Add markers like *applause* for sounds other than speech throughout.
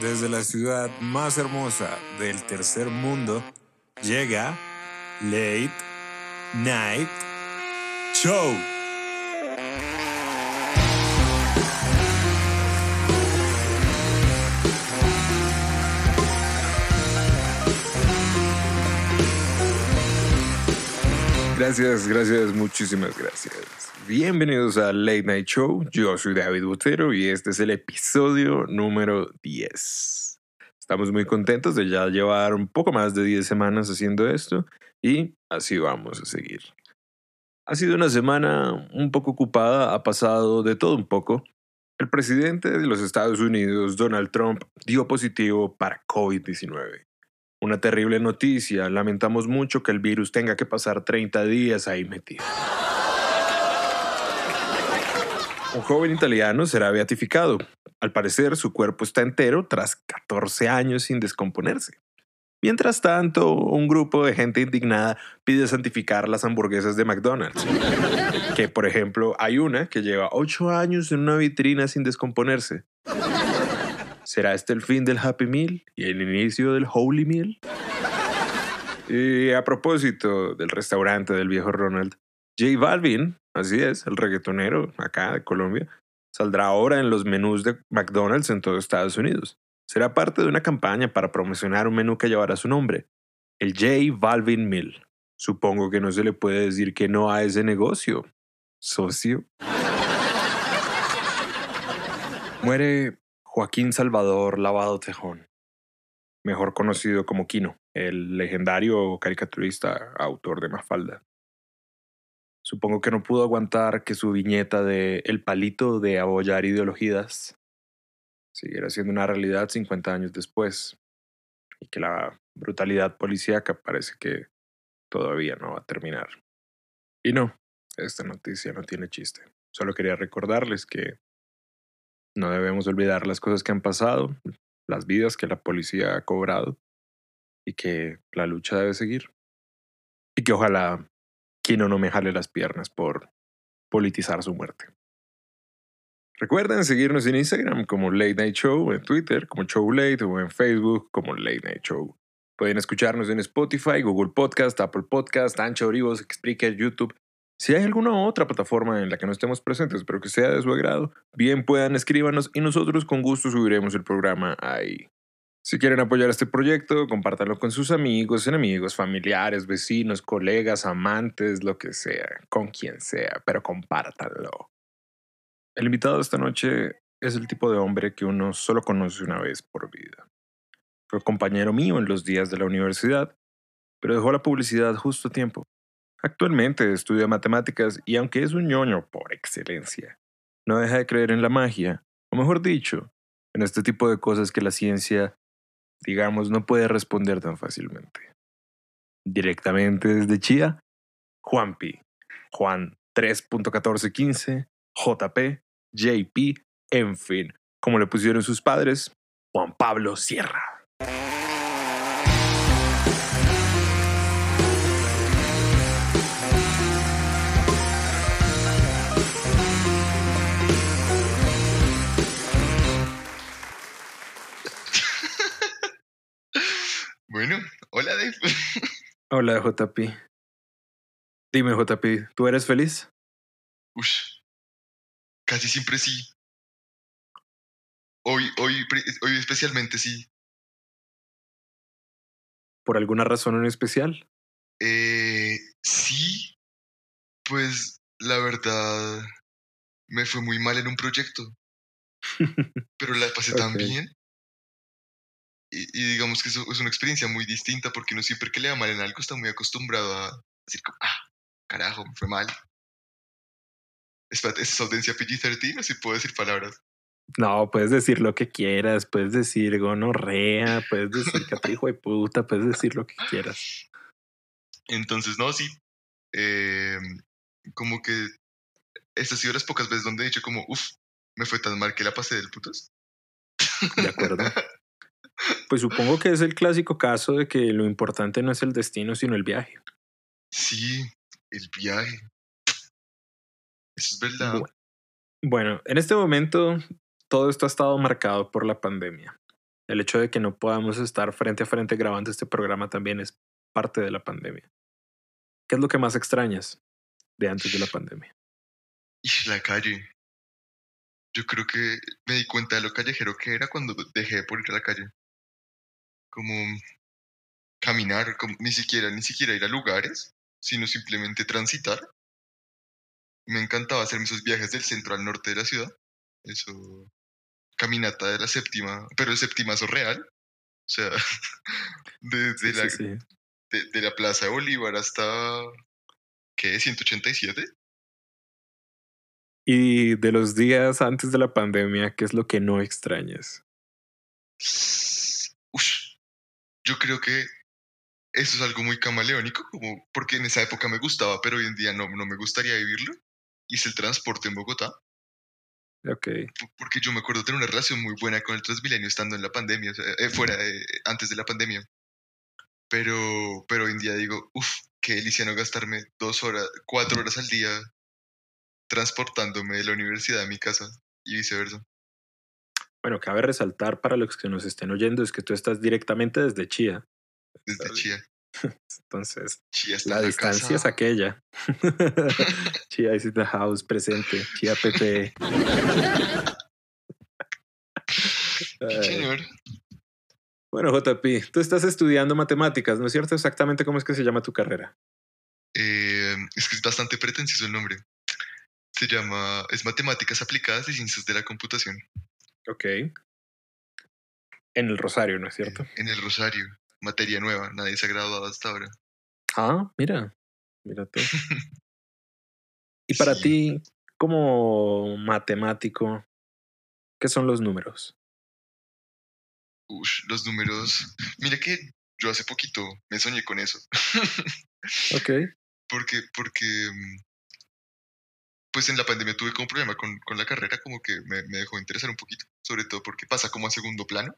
desde la ciudad más hermosa del tercer mundo, llega Late Night Show. Gracias, gracias, muchísimas gracias. Bienvenidos a Late Night Show. Yo soy David Botero y este es el episodio número 10. Estamos muy contentos de ya llevar un poco más de 10 semanas haciendo esto y así vamos a seguir. Ha sido una semana un poco ocupada, ha pasado de todo un poco. El presidente de los Estados Unidos, Donald Trump, dio positivo para COVID-19. Una terrible noticia. Lamentamos mucho que el virus tenga que pasar 30 días ahí metido. Un joven italiano será beatificado. Al parecer, su cuerpo está entero tras 14 años sin descomponerse. Mientras tanto, un grupo de gente indignada pide santificar las hamburguesas de McDonald's. Que, por ejemplo, hay una que lleva 8 años en una vitrina sin descomponerse. ¿Será este el fin del Happy Meal y el inicio del Holy Meal? Y a propósito del restaurante del viejo Ronald, J Balvin, así es, el reggaetonero acá de Colombia, saldrá ahora en los menús de McDonald's en todo Estados Unidos. Será parte de una campaña para promocionar un menú que llevará su nombre, el J Balvin Meal. Supongo que no se le puede decir que no a ese negocio, socio. Muere Joaquín Salvador Lavado Tejón, mejor conocido como Kino, el legendario caricaturista autor de Mafalda. Supongo que no pudo aguantar que su viñeta de El palito de abollar ideologías siguiera siendo una realidad 50 años después y que la brutalidad policíaca parece que todavía no va a terminar. Y no, esta noticia no tiene chiste. Solo quería recordarles que no debemos olvidar las cosas que han pasado, las vidas que la policía ha cobrado y que la lucha debe seguir. Y que ojalá Kino no me jale las piernas por politizar su muerte. Recuerden seguirnos en Instagram como Late Night Show, en Twitter como Show Late o en Facebook como Late Night Show. Pueden escucharnos en Spotify, Google Podcast, Apple Podcast, Ancho Orivos, Spreaker, YouTube si hay alguna otra plataforma en la que no estemos presentes, pero que sea de su agrado, bien puedan escríbanos y nosotros con gusto subiremos el programa ahí. Si quieren apoyar este proyecto, compártanlo con sus amigos, enemigos, familiares, vecinos, colegas, amantes, lo que sea, con quien sea, pero compártanlo. El invitado de esta noche es el tipo de hombre que uno solo conoce una vez por vida. Fue compañero mío en los días de la universidad, pero dejó la publicidad justo a tiempo. Actualmente estudia matemáticas y aunque es un ñoño por excelencia, no deja de creer en la magia, o mejor dicho, en este tipo de cosas que la ciencia, digamos, no puede responder tan fácilmente. Directamente desde Chía, Juanpi, Juan 3.1415, JP, JP, en fin, como le pusieron sus padres, Juan Pablo Sierra. Bueno, hola Dave. *laughs* Hola JP. Dime JP, ¿tú eres feliz? Ush, casi siempre sí. Hoy, hoy, hoy especialmente sí. ¿Por alguna razón en especial? Eh, sí, pues la verdad me fue muy mal en un proyecto, *laughs* pero la pasé tan bien y, digamos que eso es una experiencia muy distinta porque uno siempre que le va mal en algo está muy acostumbrado a decir, como, ah, carajo, me fue mal. Espérate, ¿es audiencia PG-13 o si puedo decir palabras? No, puedes decir lo que quieras, puedes decir gonorrea, puedes decir catrijo de puta, puedes decir lo que quieras. Entonces, no, sí. Eh, como que estas sido las pocas veces donde he dicho como, uff, me fue tan mal que la pasé del putas. De acuerdo. *laughs* Pues supongo que es el clásico caso de que lo importante no es el destino, sino el viaje. Sí, el viaje. Eso es verdad. Bueno, en este momento todo esto ha estado marcado por la pandemia. El hecho de que no podamos estar frente a frente grabando este programa también es parte de la pandemia. ¿Qué es lo que más extrañas de antes de la pandemia? Y la calle. Yo creo que me di cuenta de lo callejero que era cuando dejé de por ir a la calle. Como caminar, como, ni siquiera, ni siquiera ir a lugares, sino simplemente transitar. Me encantaba hacer esos viajes del centro al norte de la ciudad. Eso, caminata de la séptima, pero el séptimazo real. O sea, *laughs* desde la, De, de, la Plaza de Bolívar hasta, ¿qué? 187. Y de los días antes de la pandemia, ¿qué es lo que no extrañas? Yo creo que eso es algo muy camaleónico, como porque en esa época me gustaba, pero hoy en día no, no me gustaría vivirlo. Y es el transporte en Bogotá. Ok. Porque yo me acuerdo tener una relación muy buena con el Transmilenio estando en la pandemia, o sea, eh, fuera, antes de la pandemia. Pero, pero hoy en día digo, uff, qué delicia no gastarme dos horas, cuatro horas al día transportándome de la universidad a mi casa y viceversa. Bueno, cabe resaltar para los que nos estén oyendo es que tú estás directamente desde Chía. Desde Chía. *laughs* Entonces, la, distancia es aquella. *laughs* Chía is in the house presente. Chía PP. *laughs* Señor. Bueno, JP, tú estás estudiando matemáticas, ¿no es cierto? Exactamente cómo es que se llama tu carrera. Eh, es que es bastante pretencioso el nombre. Se llama, es Matemáticas Aplicadas y Ciencias de la Computación. Ok. En el Rosario, ¿no es cierto? En el Rosario. Materia nueva, nadie se ha graduado hasta ahora. Ah, mira, mira tú. *laughs* y para ti, como matemático, ¿qué son los números? Ush, los números. Mira que yo hace poquito me soñé con eso. *laughs* ok. Porque, porque mm, pues en la pandemia tuve como problema con, con la carrera, como que me, me, dejó interesar un poquito, sobre todo porque pasa como a segundo plano.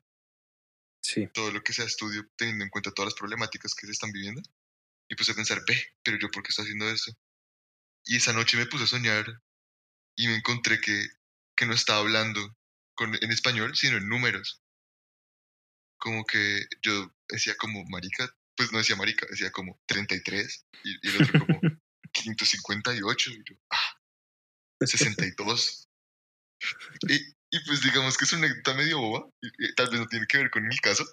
Sí. Todo lo que sea estudio, teniendo en cuenta todas las problemáticas que se están viviendo. Y puse a pensar, ve, pero yo por qué estoy haciendo esto. Y esa noche me puse a soñar y me encontré que, que no estaba hablando con, en español, sino en números. Como que yo decía como marica, pues no decía marica, decía como 33 y, y el otro como *laughs* 558. Y yo, ah, *laughs* 62. Y, y pues digamos que es una anécdota medio boba, y, tal vez no tiene que ver con el caso,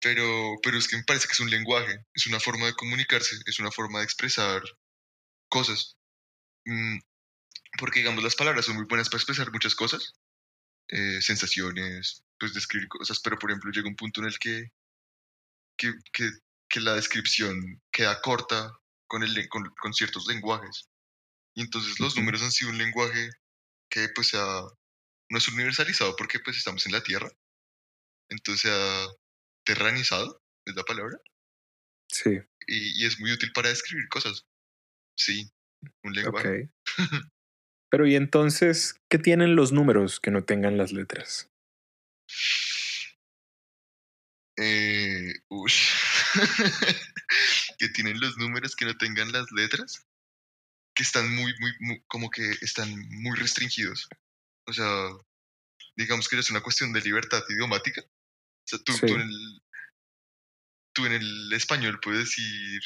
pero, pero es que me parece que es un lenguaje, es una forma de comunicarse, es una forma de expresar cosas. Mm, porque digamos las palabras son muy buenas para expresar muchas cosas, eh, sensaciones, pues describir cosas, pero por ejemplo llega un punto en el que, que, que, que la descripción queda corta con, el, con, con ciertos lenguajes. Y entonces los números han sido un lenguaje que pues sea, no es universalizado porque pues estamos en la Tierra. Entonces se ha terranizado, es la palabra. Sí. Y, y es muy útil para describir cosas. Sí, un lenguaje. Pero y entonces, ¿qué tienen los números que no tengan las letras? Eh. *laughs* ¿Qué tienen los números que no tengan las letras? que están muy, muy, como que están muy restringidos. O sea, digamos que es una cuestión de libertad idiomática. O sea, tú, tú, en, el, tú en el español puedes decir,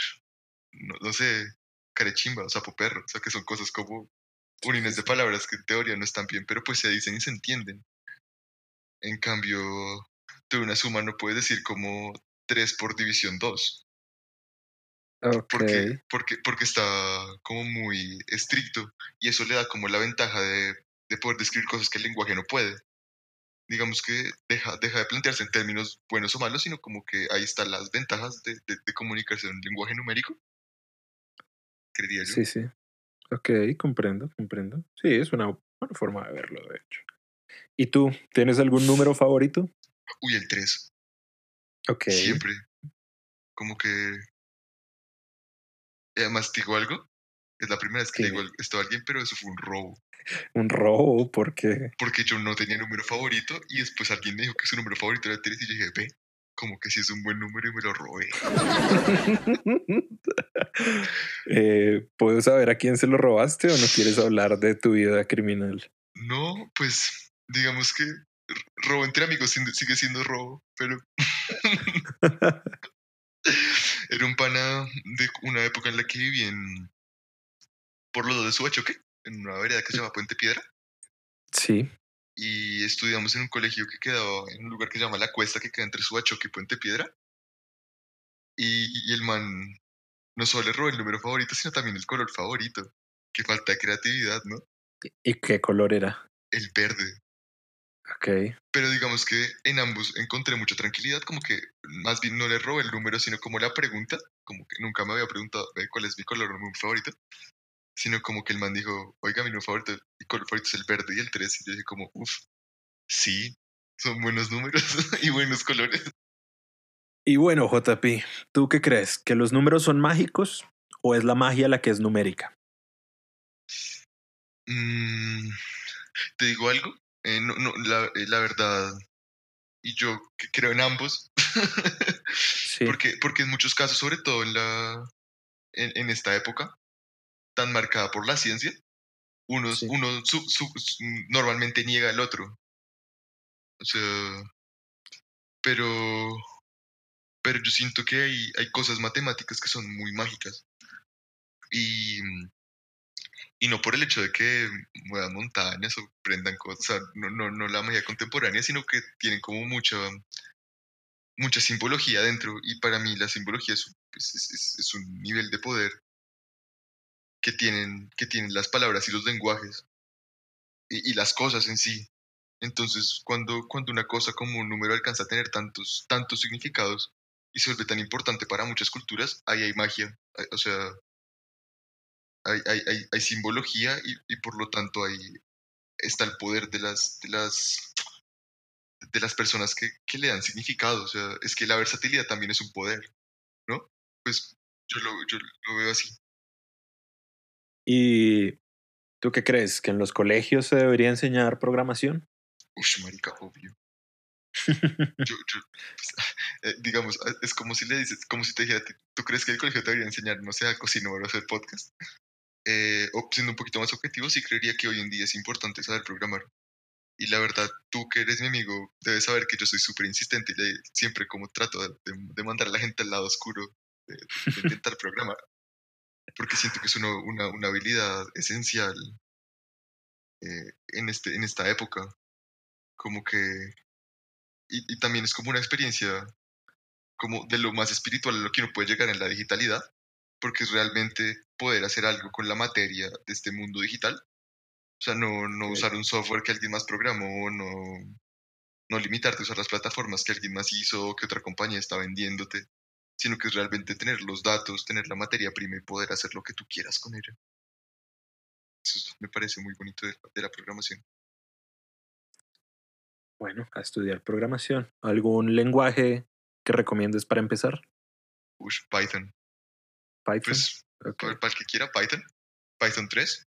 no, no sé, carechimba o sapo perro, o sea, que son cosas como uniones de palabras que en teoría no están bien, pero pues se dicen y se entienden. En cambio, tú una suma no puedes decir como 3 por división 2. Porque, porque, porque está como muy estricto y eso le da como la ventaja de, de, poder describir cosas que el lenguaje no puede. Digamos que deja, deja de plantearse en términos buenos o malos, sino como que ahí están las ventajas de, de, de comunicación en lenguaje numérico. Creería yo. Sí, sí. Ok, comprendo, comprendo. Sí, es una buena forma de verlo, de hecho. ¿Y tú, tienes algún número favorito? Uy, el 3. Ok. Siempre. Como que y además, ¿te digo algo? Es la primera vez que le digo esto a alguien, pero eso fue un robo. ¿Un robo? ¿Por qué? Porque yo no tenía número favorito y después alguien me dijo que su número favorito era 3 y yo dije, ve, como que si es un buen número y me lo robé. *laughs* eh, ¿Puedo saber a quién se lo robaste o no quieres hablar de tu vida criminal? No, pues digamos que robo entre amigos sigue siendo robo, pero *laughs* *laughs* era un pana de una época en la que viví en por lo de Suachoque, en una vereda que se llama Puente Piedra. Sí. Y estudiamos en un colegio que quedaba en un lugar que se llama La Cuesta, que queda entre Suachoque y Puente Piedra. Y, y el man no solo le robó el número favorito, sino también el color favorito. Que falta de creatividad, ¿no? ¿Y qué color era? El verde. Ok. Pero digamos que en ambos encontré mucha tranquilidad, como que más bien no le robé el número, sino como la pregunta, como que nunca me había preguntado cuál es mi color favorito, sino como que el man dijo, oiga, mi número favorito, mi color favorito es el verde y el 3, y yo dije como, uff, sí, son buenos números *laughs* y buenos colores. Y bueno, JP, ¿tú qué crees? ¿Que los números son mágicos o es la magia la que es numérica? Mm, Te digo algo, eh, no, no, la, eh, la, verdad, y yo que creo en ambos, *laughs* sí. porque, porque en muchos casos, sobre todo en, la, en, en esta época tan marcada por la ciencia, uno, uno normalmente niega el otro. O sea, pero pero yo siento que hay, hay cosas matemáticas que son muy mágicas. Y, y no por el hecho de que muevan montañas o prendan cosas, no, no, no la magia contemporánea, sino que tienen como mucha, mucha simbología dentro. Y para mí la simbología es, es, es, un nivel de poder que tienen, que tienen las palabras y los lenguajes y, las cosas en sí. Entonces, cuando, cuando una cosa como un número alcanza a tener tantos, tantos significados, y se vuelve tan importante para muchas culturas, ahí hay magia, o sea, hay, hay, hay, hay simbología y, por lo tanto ahí está el poder de las, de las, de las personas que, le dan significado, o sea, es que la versatilidad también es un poder, ¿no? Pues yo lo veo así. ¿Y tú qué crees? ¿Que en los colegios se debería enseñar programación? Uy, marica, obvio. *laughs* yo, yo, eh, digamos, es como si le dices, como si te dijera, ¿tú crees que el colegio te debería enseñar, no sé, a cocinar o a hacer podcast? Eh, o siendo un poquito más objetivo, sí creería que hoy en día es importante saber programar. Y la verdad, tú que eres mi amigo, debes saber que yo soy súper insistente y siempre como trato de, de, mandar a la gente al lado oscuro, de, de intentar programar. Porque siento que es una, una, una habilidad esencial eh, en, este, en esta época. Como que y, y, también es como una experiencia como de lo más espiritual a lo que uno puede llegar en la digitalidad, porque es realmente poder hacer algo con la materia de este mundo digital. O sea, no, no usar un software que alguien más programó, no, no limitarte a usar las plataformas que alguien más hizo que otra compañía está vendiéndote, sino que es realmente tener los datos, tener la materia prima y poder hacer lo que tú quieras con ella. Eso me parece muy bonito de, de la programación. Bueno, a estudiar programación. ¿Algún lenguaje que recomiendes para empezar? Ush, Python. Python. Pues, okay. para el que quiera, Python. Python 3.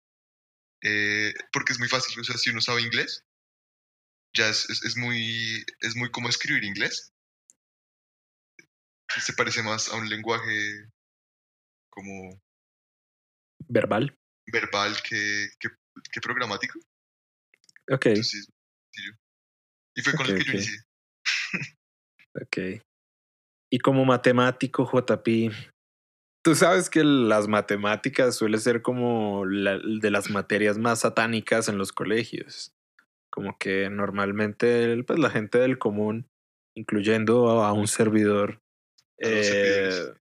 Eh, porque es muy fácil. O sea, si uno sabe inglés, ya es, es, es muy, es muy como escribir inglés. Se parece más a un lenguaje como... Verbal. Verbal que, que, que programático. Ok. Entonces, y fue con okay, el que okay. yo inicié. ok. Y como matemático, JP, tú sabes que las matemáticas suele ser como la, de las materias más satánicas en los colegios. Como que normalmente pues, la gente del común, incluyendo a un servidor, eh,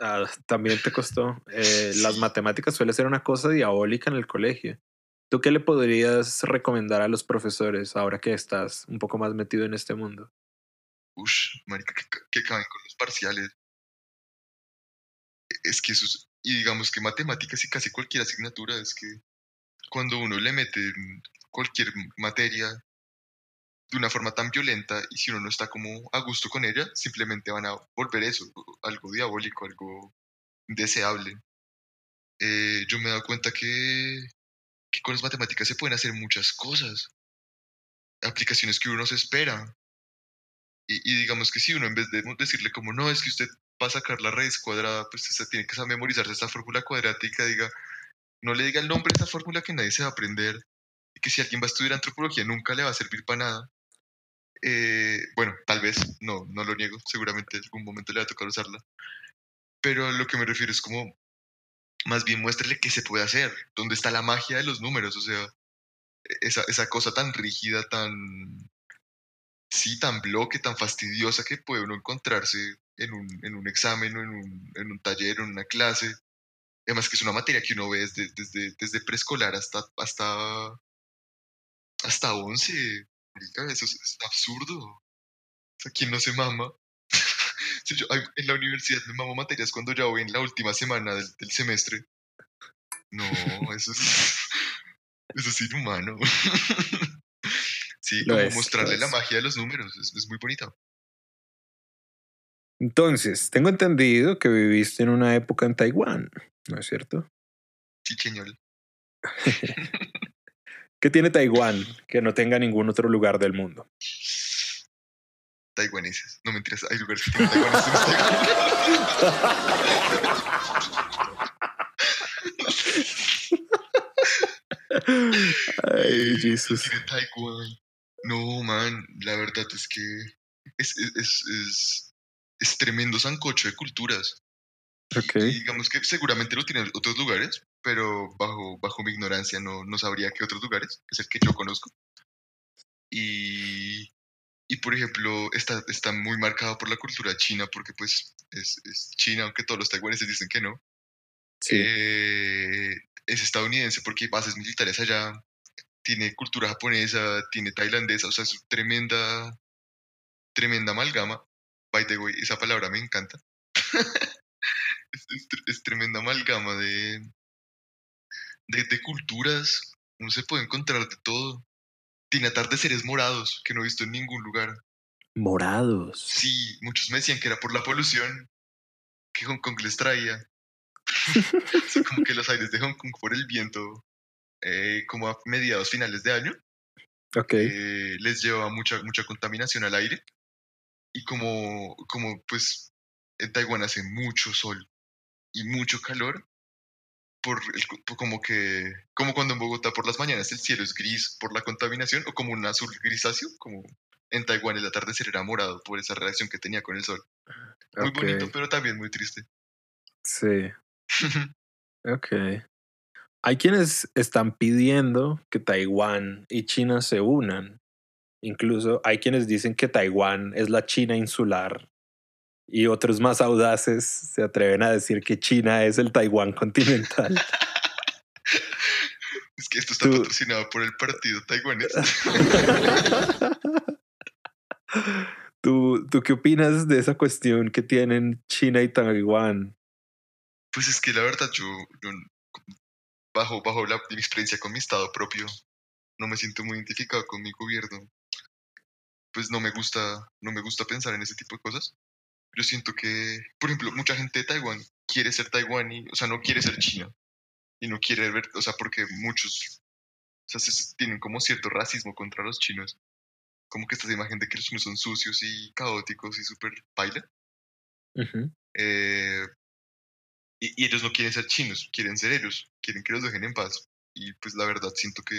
ah, también te costó. Eh. Las matemáticas suele ser una cosa diabólica en el colegio. ¿Tú qué le podrías recomendar a los profesores ahora que estás un poco más metido en este mundo? Ush, marica, que, que caben con los parciales. Es que eso es, y digamos que matemáticas y casi cualquier asignatura, es que cuando uno le mete cualquier materia de una forma tan violenta y si uno no está como a gusto con ella, simplemente van a volver eso, algo diabólico, algo deseable. Eh, yo me he dado cuenta que, que con las matemáticas se pueden hacer muchas cosas, aplicaciones que uno no se espera. Y, digamos que si uno en vez de decirle como, no, es que usted va a sacar la raíz cuadrada, pues usted tiene que memorizarse esa fórmula cuadrática, diga, no le diga el nombre de esa fórmula que nadie se va a aprender, y que si alguien va a estudiar antropología nunca le va a servir para nada, Eh, bueno, tal vez, no, no lo niego, seguramente en algún momento le va a tocar usarla. Pero a lo que me refiero es como, más bien muéstrele qué se puede hacer, dónde está la magia de los números, o sea, esa, esa cosa tan rígida, tan, sí, tan bloque, tan fastidiosa que puede uno encontrarse en un, en un examen en un, en un taller, en una clase. Además que es una materia que uno ve desde, desde, desde preescolar hasta, hasta, hasta 11. Marica, eso es, es absurdo. O sea, ¿quién no se mama? *laughs* Si yo- ay, en la universidad me mamo materias cuando ya voy en la última semana del, del semestre. No, eso es, *laughs* eso es inhumano. *laughs* Sí, Lo como es, mostrarle la magia de los números, es, es muy bonito. Entonces, tengo entendido que viviste en una época en Taiwán, ¿no es cierto? Sí. ¿Qué tiene Taiwán que no tenga ningún otro lugar del mundo? Taiwaneses. No mentiras, hay lugares que tienen taiwaneses. Ay, Jesús. Taiwán. No, man, la verdad es que es, es, es, es, es tremendo sancocho de culturas. Ok. Y digamos que seguramente lo tienen otros lugares, pero bajo, bajo mi ignorancia no, no sabría qué otros lugares, es el que yo conozco. Y, y por ejemplo, está, está muy marcado por la cultura china, porque pues es, es China, aunque todos los taiwaneses dicen que no. Sí. Eh, es estadounidense porque hay bases militares allá, tiene cultura japonesa, tiene tailandesa, o sea, es tremenda, tremenda amalgama. By the way, esa palabra me encanta. *laughs* es, es es tremenda amalgama de, de, de culturas. Uno se puede encontrar de todo. Tiene atardeceres morados que no he visto en ningún lugar. Morados. Sí, muchos me decían que era por la polución que Hong Kong les traía. *laughs* Como que los aires de Hong Kong por el viento, eh, como a mediados finales de año, Ok. eh, les lleva mucha, mucha contaminación al aire. Y como, como pues en Taiwán hace mucho sol y mucho calor, por el, por como que, como cuando en Bogotá por las mañanas el cielo es gris por la contaminación, o como un azul grisáceo, como en Taiwán el atardecer era morado por esa reacción que tenía con el sol. Muy bonito, pero también muy triste. Sí. *laughs* Ok. Hay quienes están pidiendo que Taiwán y China se unan. Incluso hay quienes dicen que Taiwán es la China insular. Y otros más audaces se atreven a decir que China es el Taiwán continental. *laughs* Es que esto está Tú- patrocinado por el partido taiwanés. *laughs* ¿Tú, ¿Tú qué opinas de esa cuestión que tienen China y Taiwán? Pues es que la verdad yo, yo bajo, bajo la, mi experiencia con mi estado propio, no me siento muy identificado con mi gobierno. Pues no me gusta, no me gusta pensar en ese tipo de cosas. Yo siento que, por ejemplo, mucha gente de Taiwán quiere ser taiwaní, o sea, no quiere ser China. Y no quiere ver, o sea, porque muchos, o sea, se- tienen como cierto racismo contra los chinos. Como que esta imagen de que los chinos son sucios y caóticos y súper paila. Ujú. Eh, y, y ellos no quieren ser chinos, quieren ser ellos, quieren que los dejen en paz. Y pues la verdad siento que,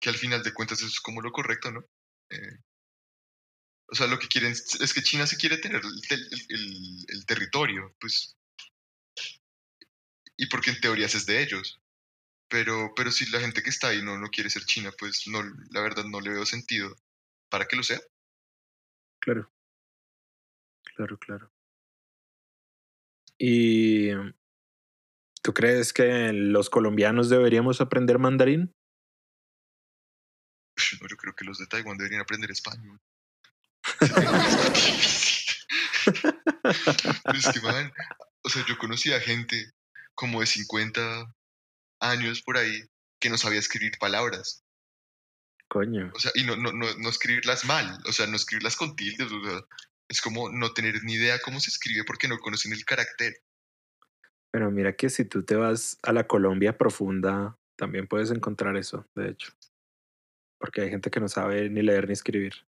que al final de cuentas eso es como lo correcto, ¿no? Eh, o sea, lo que quieren es que China se quiere tener el, tel- el- el- el territorio, pues. Y porque en teoría es de ellos. Pero, pero si la gente que está ahí no, no quiere ser China, pues no, la verdad no le veo sentido para que lo sea. Claro. Claro, claro. ¿Y tú crees que los colombianos deberíamos aprender mandarín? No, yo creo que los de Taiwán deberían aprender español. Sería más difícil. Pero es que, man, o sea, yo conocía gente como de 50 años por ahí que no sabía escribir palabras. Coño. O sea, y no, no, no, no escribirlas mal, o sea, no escribirlas con tildes. O sea, es como no tener ni idea cómo se escribe porque no conocen el carácter. Pero mira que si tú te vas a la Colombia profunda, también puedes encontrar eso, de hecho. Porque hay gente que no sabe ni leer ni escribir.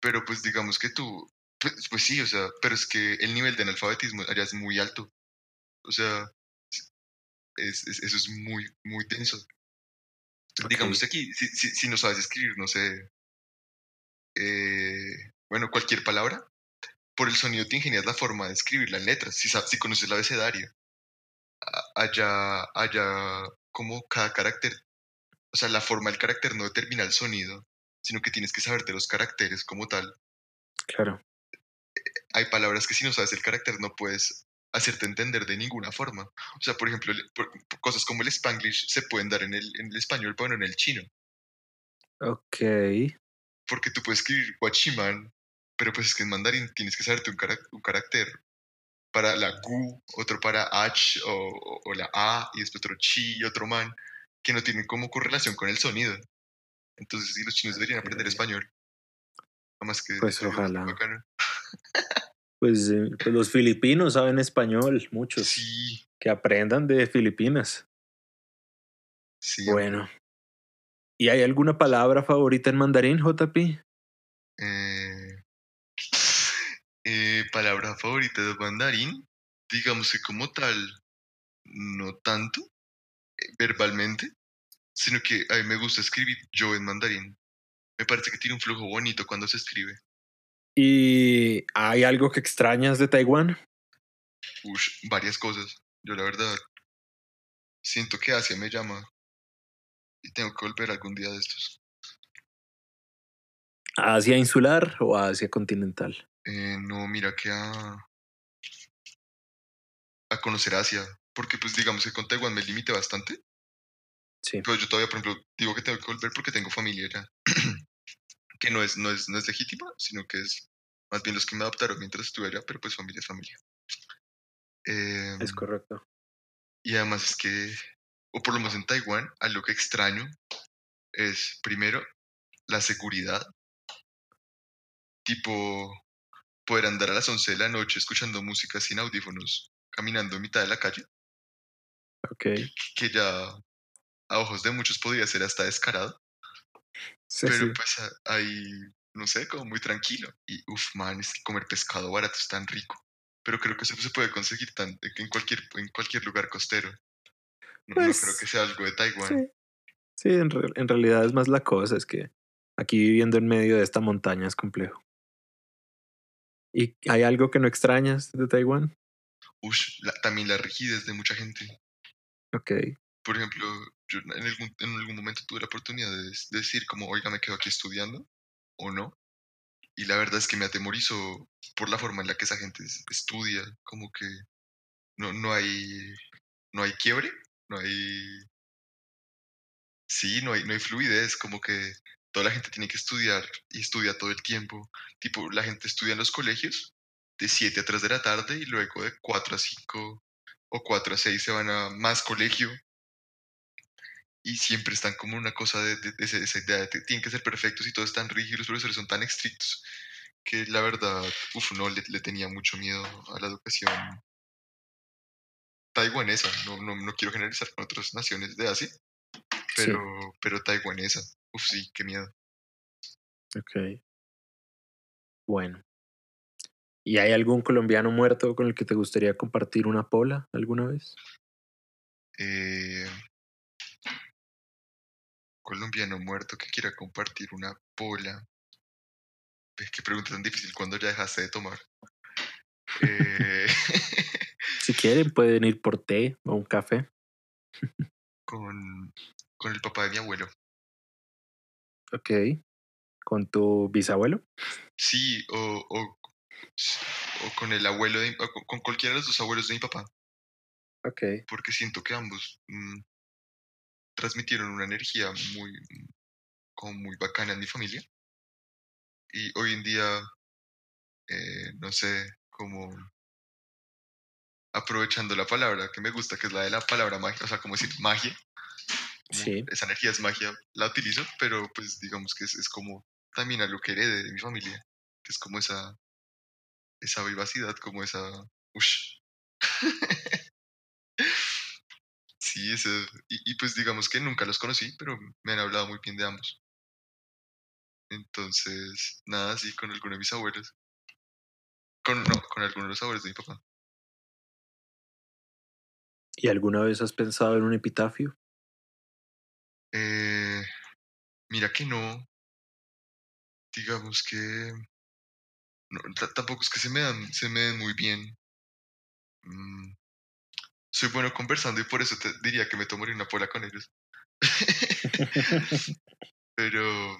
Pero pues digamos que tú, pues, pues sí, o sea, pero es que el nivel de analfabetismo allá es muy alto. O sea, es, es- eso es muy, muy denso. Ok. Digamos aquí, si, si, si no sabes escribir, no sé, eh, bueno, cualquier palabra, por el sonido te ingenias la forma de escribirla en letras, si, sabes, si conoces el abecedario. Allá, allá, como cada carácter, o sea, la forma del carácter no determina el sonido, sino que tienes que saberte los caracteres como tal. Claro. Hay palabras que si no sabes el carácter no puedes hacerte entender de ninguna forma. O sea, por ejemplo, cosas como el spanglish se pueden dar en el, en el español, pero no en el chino. Ok. porque tú puedes escribir guachiman, pero pues es que en mandarín tienes que saberte un, carac- un carácter para la gu, otro para h o, o- o la a, y después otro chi y otro man, que no tienen como correlación con el sonido. Entonces sí, los chinos deberían aprender español. Nada más que Pues ojalá. Pues, eh, pues los filipinos saben español, muchos. Sí, Que aprendan de Filipinas. sí. Bueno. ¿Y hay alguna palabra favorita en mandarín, JP? Eh, *laughs* eh, palabra favorita de mandarín, digamos que como tal, no tanto eh, verbalmente, sino que a mí me gusta escribir yo en mandarín. Me parece que tiene un flujo bonito cuando se escribe. ¿Y hay algo que extrañas de Taiwán? Ush, varias cosas. Yo la verdad siento que Asia me llama y tengo que volver algún día de estos. ¿Asia insular o Asia continental? Eh, no, mira que a, a conocer Asia, porque pues digamos que con Taiwán me limité bastante, Sí. pero yo todavía, por ejemplo, digo que tengo que volver porque tengo familia allá, *clears throat* que no es, no, es, no es legítima, sino que es más bien los que me adoptaron mientras estuve allá, pero pues familia es familia. Eh, Es correcto. Y además es que, o por lo menos en Taiwán, algo que extraño es, primero, la seguridad. Tipo, poder andar a las 11 de la noche escuchando música sin audífonos, caminando en mitad de la calle, Ok. que ya a ojos de muchos podría ser hasta descarado, Sí, pero sí. pues a- ahí, no sé, como muy tranquilo. Y, uff, man, es que comer pescado barato es tan rico. Pero creo que eso se puede conseguir tan, en, cualquier, en cualquier lugar costero. No, no creo Pues, que sea algo de Taiwán. Sí, sí en, re- en realidad es más la cosa, es que aquí viviendo en medio de esta montaña es complejo. ¿Y hay algo que no extrañas de Taiwán? Ush, la- también la rigidez de mucha gente. Ok, Por ejemplo, yo en algún, en algún momento tuve la oportunidad de, decir como, oiga, me quedo aquí estudiando o no. Y la verdad es que me atemorizo por la forma en la que esa gente es- estudia, como que no, no hay no hay quiebre, no hay sí, no hay, no hay fluidez, como que toda la gente tiene que estudiar y estudia todo el tiempo. Tipo, la gente estudia en los colegios de 7 a 3 de la tarde y luego de 4 a 5 o 4 a 6 se van a más colegio y siempre están como una cosa de, de- de ese- esa idea de que tienen que ser perfectos y todos están rígidos, los profesores son tan estrictos que la verdad, uf, no, le, le tenía mucho miedo a la educación taiwanesa. No, no, no quiero generalizar con otras naciones de Asia, sí, pero, pero taiwanesa. Uf, sí, qué miedo. ok. Bueno. ¿Y hay algún colombiano muerto con el que te gustaría compartir una pola alguna vez? Eh, colombiano muerto que quiera compartir una pola. Ves qué pregunta tan difícil cuando ya dejaste de tomar. Eh, *laughs* Si quieren, pueden ir por té o un café. con, con el papá de mi abuelo. Ok. ¿Con tu bisabuelo? Sí, o, o, o con el abuelo de, o con, con cualquiera de los dos abuelos de mi papá, Ok. porque siento que ambos mm, transmitieron una energía muy, como muy bacana en mi familia. Y hoy en día, eh, no sé, como aprovechando la palabra que me gusta, que es la de la palabra magia, o sea, como decir magia, como Sí. esa energía es magia, la utilizo, pero pues digamos que es, es como también algo que heredé de mi familia, que es como esa, esa vivacidad, como esa... Ush. *laughs* sí, eso, y, y pues digamos que nunca los conocí, pero me han hablado muy bien de ambos. Entonces, nada, sí, con alguno de mis abuelos. Con, no, con alguno de los abuelos de mi papá. ¿Y alguna vez has pensado en un epitafio? Eh, mira que no. digamos que no, tampoco es que se me dan, se me den muy bien. Mm, soy bueno conversando y por eso te diría que me tomaría una pola con ellos. *laughs* *laughs* Pero,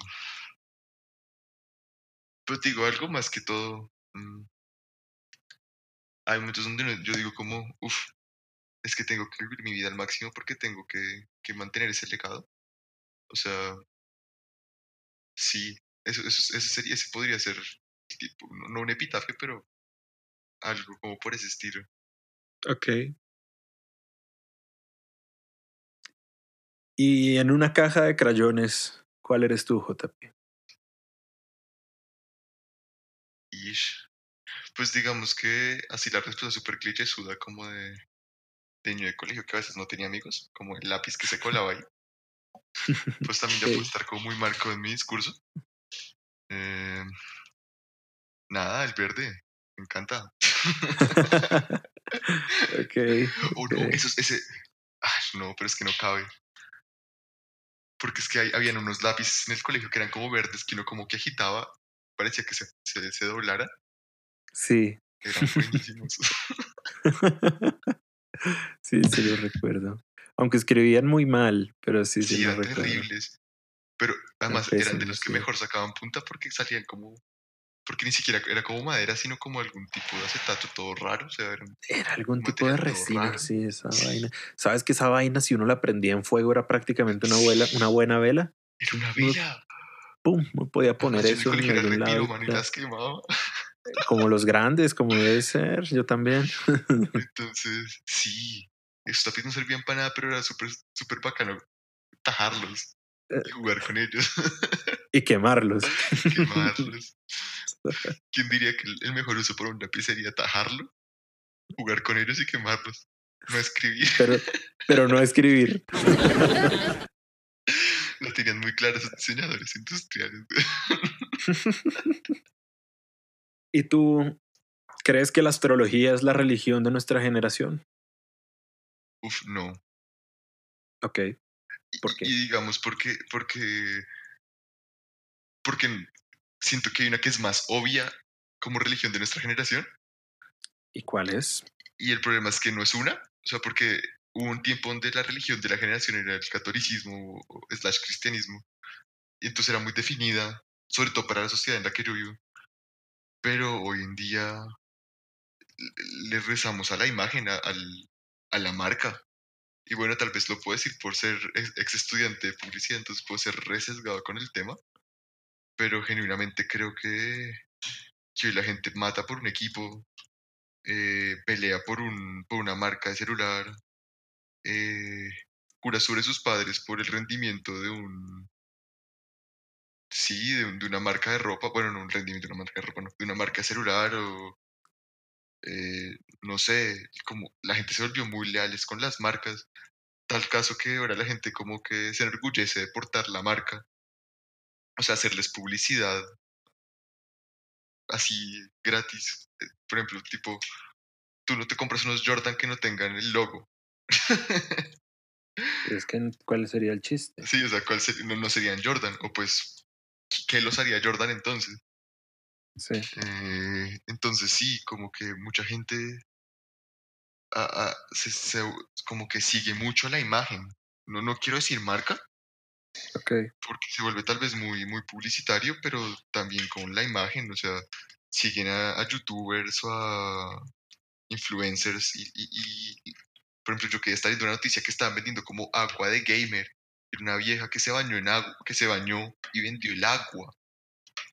pues digo, algo más que todo. mm, hay momentos donde yo digo como, uff, es que tengo que vivir mi vida al máximo porque tengo que, que mantener ese legado. O sea, sí, eso, eso, ese sería, ese podría ser, tipo, no, no un epitafio, pero algo como por ese estilo. Ok. Y en una caja de crayones, ¿cuál eres tú, JP? Pues digamos que así la respuesta súper cliché suda como de, de niño de colegio que a veces no tenía amigos, como el lápiz que se colaba ahí. Pues *laughs* también ya Ok. puede estar como muy marcado en mi discurso. Eh, nada, el verde, me encanta. *laughs* ok. *laughs* O no, ok. eso es ese. Ay, no, pero es que no cabe. Porque es que hay, habían unos lápices en el colegio que eran como verdes que uno como que agitaba, parecía que se, se, se doblara. Sí. Eran buenísimos. *laughs* sí, sí lo recuerdo. Aunque escribían muy mal, pero sí, sí, sí, lo eran recuerdo. terribles. Pero además Eran eran de los que sí. mejor sacaban punta porque salían como. Porque ni siquiera era como madera, sino como algún tipo de acetato todo raro. O sea, era Era algún tipo de resina, sí, esa Sí. vaina. ¿Sabes que esa vaina, si uno la prendía en fuego, era prácticamente una, abuela, una buena vela? Era una vela. pum, uno podía *laughs* poner Además, eso en era algún lado. pirómano y las quemaba. Como los grandes, como debe ser, yo también. *laughs* *laughs* Entonces, sí. Esos lápices no servían para nada, pero era súper súper bacano tajarlos Eh, y jugar con ellos, y quemarlos. quemarlos. *laughs* ¿Quién diría que el, mejor uso para un lápiz sería tajarlo, jugar con ellos y quemarlos? No escribir. pero, pero no escribir. *laughs* Lo tenían muy claro esos diseñadores industriales. *laughs* ¿Y tú crees que la astrología es la religión de nuestra generación? Uf, no. Ok. Y, ¿Por qué? y digamos, porque, porque, porque siento que hay una que es más obvia como religión de nuestra generación ¿Y cuál es? y el problema es que no es una. O sea, porque hubo un tiempo donde la religión de la generación era el catolicismo slash cristianismo y entonces era muy definida, sobre todo para la sociedad en la que yo vivo. Pero hoy en día le- rezamos a la imagen, a, al- a la marca. Y bueno, tal vez lo puedo decir por ser ex, estudiante de publicidad, entonces puedo ser re sesgado con el tema. Pero genuinamente creo que, que la gente mata por un equipo, eh, pelea por, un, por una marca de celular, eh, cura sobre sus padres por el rendimiento de un... Sí, de, de una marca de ropa, bueno, no un rendimiento de una marca de ropa, no, de una marca celular o... eh, no sé, como la gente se volvió muy leales con las marcas, tal caso que ahora la gente como que se enorgullece de portar la marca, o sea, hacerles publicidad así gratis. Eh, Por ejemplo, tipo, tú no te compras unos Jordan que no tengan el logo. *laughs* Es que, ¿cuál sería el chiste? Sí, o sea, ¿cuál ser- no, no serían Jordan? O pues, ¿qué los haría Jordan entonces? Sí. Eh, entonces sí, como que mucha gente ah, ah, se- se- como que sigue mucho la imagen. No, no quiero decir marca, Ok. porque se vuelve tal vez muy, muy publicitario, pero también con la imagen, o sea, siguen a, a youtubers o a influencers y, y- y- por ejemplo, yo quería estar viendo una noticia que estaban vendiendo como agua de gamer, era una vieja que se bañó en agua, que se bañó y vendió el agua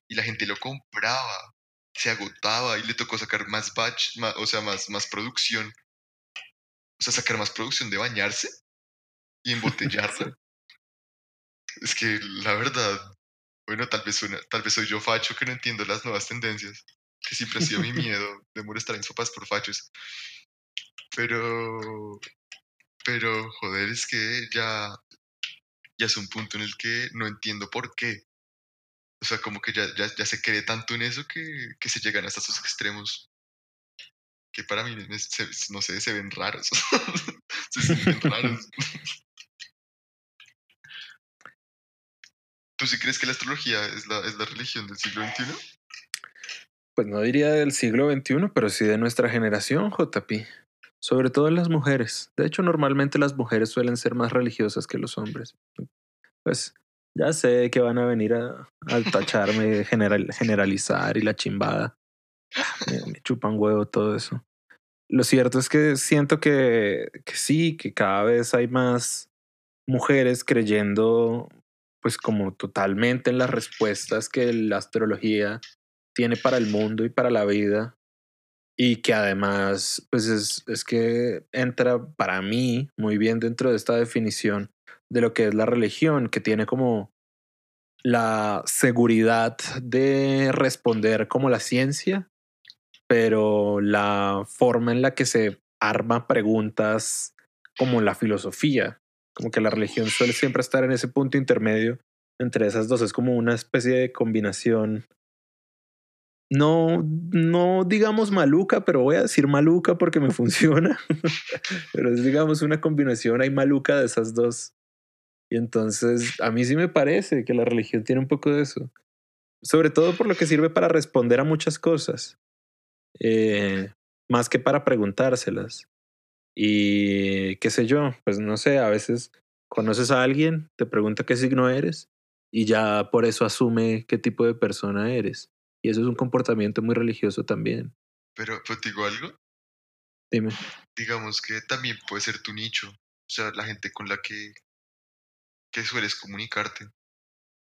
y la gente lo compraba, se agotaba y le tocó sacar más batch, ma- o sea, más, más producción, o sea, sacar más producción de bañarse y *laughs* embotellarla. Es que la verdad, bueno, tal vez, suena, tal vez soy yo facho que no entiendo las nuevas tendencias, que siempre ha sido mi *laughs* miedo de molestar a mis papás por fachos. Pero, pero, joder, es que ya, ya es un punto en el que no entiendo por qué. O sea, como que ya, ya, ya se cree tanto en eso que, que se llegan hasta esos extremos. Que para mí, se- no sé, se ven raros. *laughs* se sienten raros. *laughs* ¿Tú sí crees que la astrología es la, es la religión del siglo XXI? Pues no diría del siglo XXI, pero sí de nuestra generación, JP. Sobre todo las mujeres. De hecho, normalmente las mujeres suelen ser más religiosas que los hombres. Pues ya sé que van a venir a, tacharme, general, generalizar y la chimbada. Me, chupan huevo todo eso. Lo cierto es que siento que, que sí, que cada vez hay más mujeres creyendo pues como totalmente en las respuestas que la astrología tiene para el mundo y para la vida y que además pues es, es que entra para mí muy bien dentro de esta definición de lo que es la religión, que tiene como la seguridad de responder como la ciencia, pero la forma en la que se arma preguntas como la filosofía, como que la religión suele siempre estar en ese punto intermedio entre esas dos, es como una especie de combinación no, no digamos maluca, pero voy a decir maluca porque me *laughs* funciona. pero es digamos una combinación hay maluca de esas dos. Y entonces a mí sí me parece que la religión tiene un poco de eso. Sobre todo por lo que sirve para responder a muchas cosas. Eh, más que para preguntárselas. Y qué sé yo, pues no sé, a veces conoces a alguien, te pregunta qué signo eres y ya por eso asume qué tipo de persona eres. Y eso es un comportamiento muy religioso también. Pero, pues digo algo. Dime. Digamos que también puede ser tu nicho. O sea, la gente con la que, que sueles comunicarte.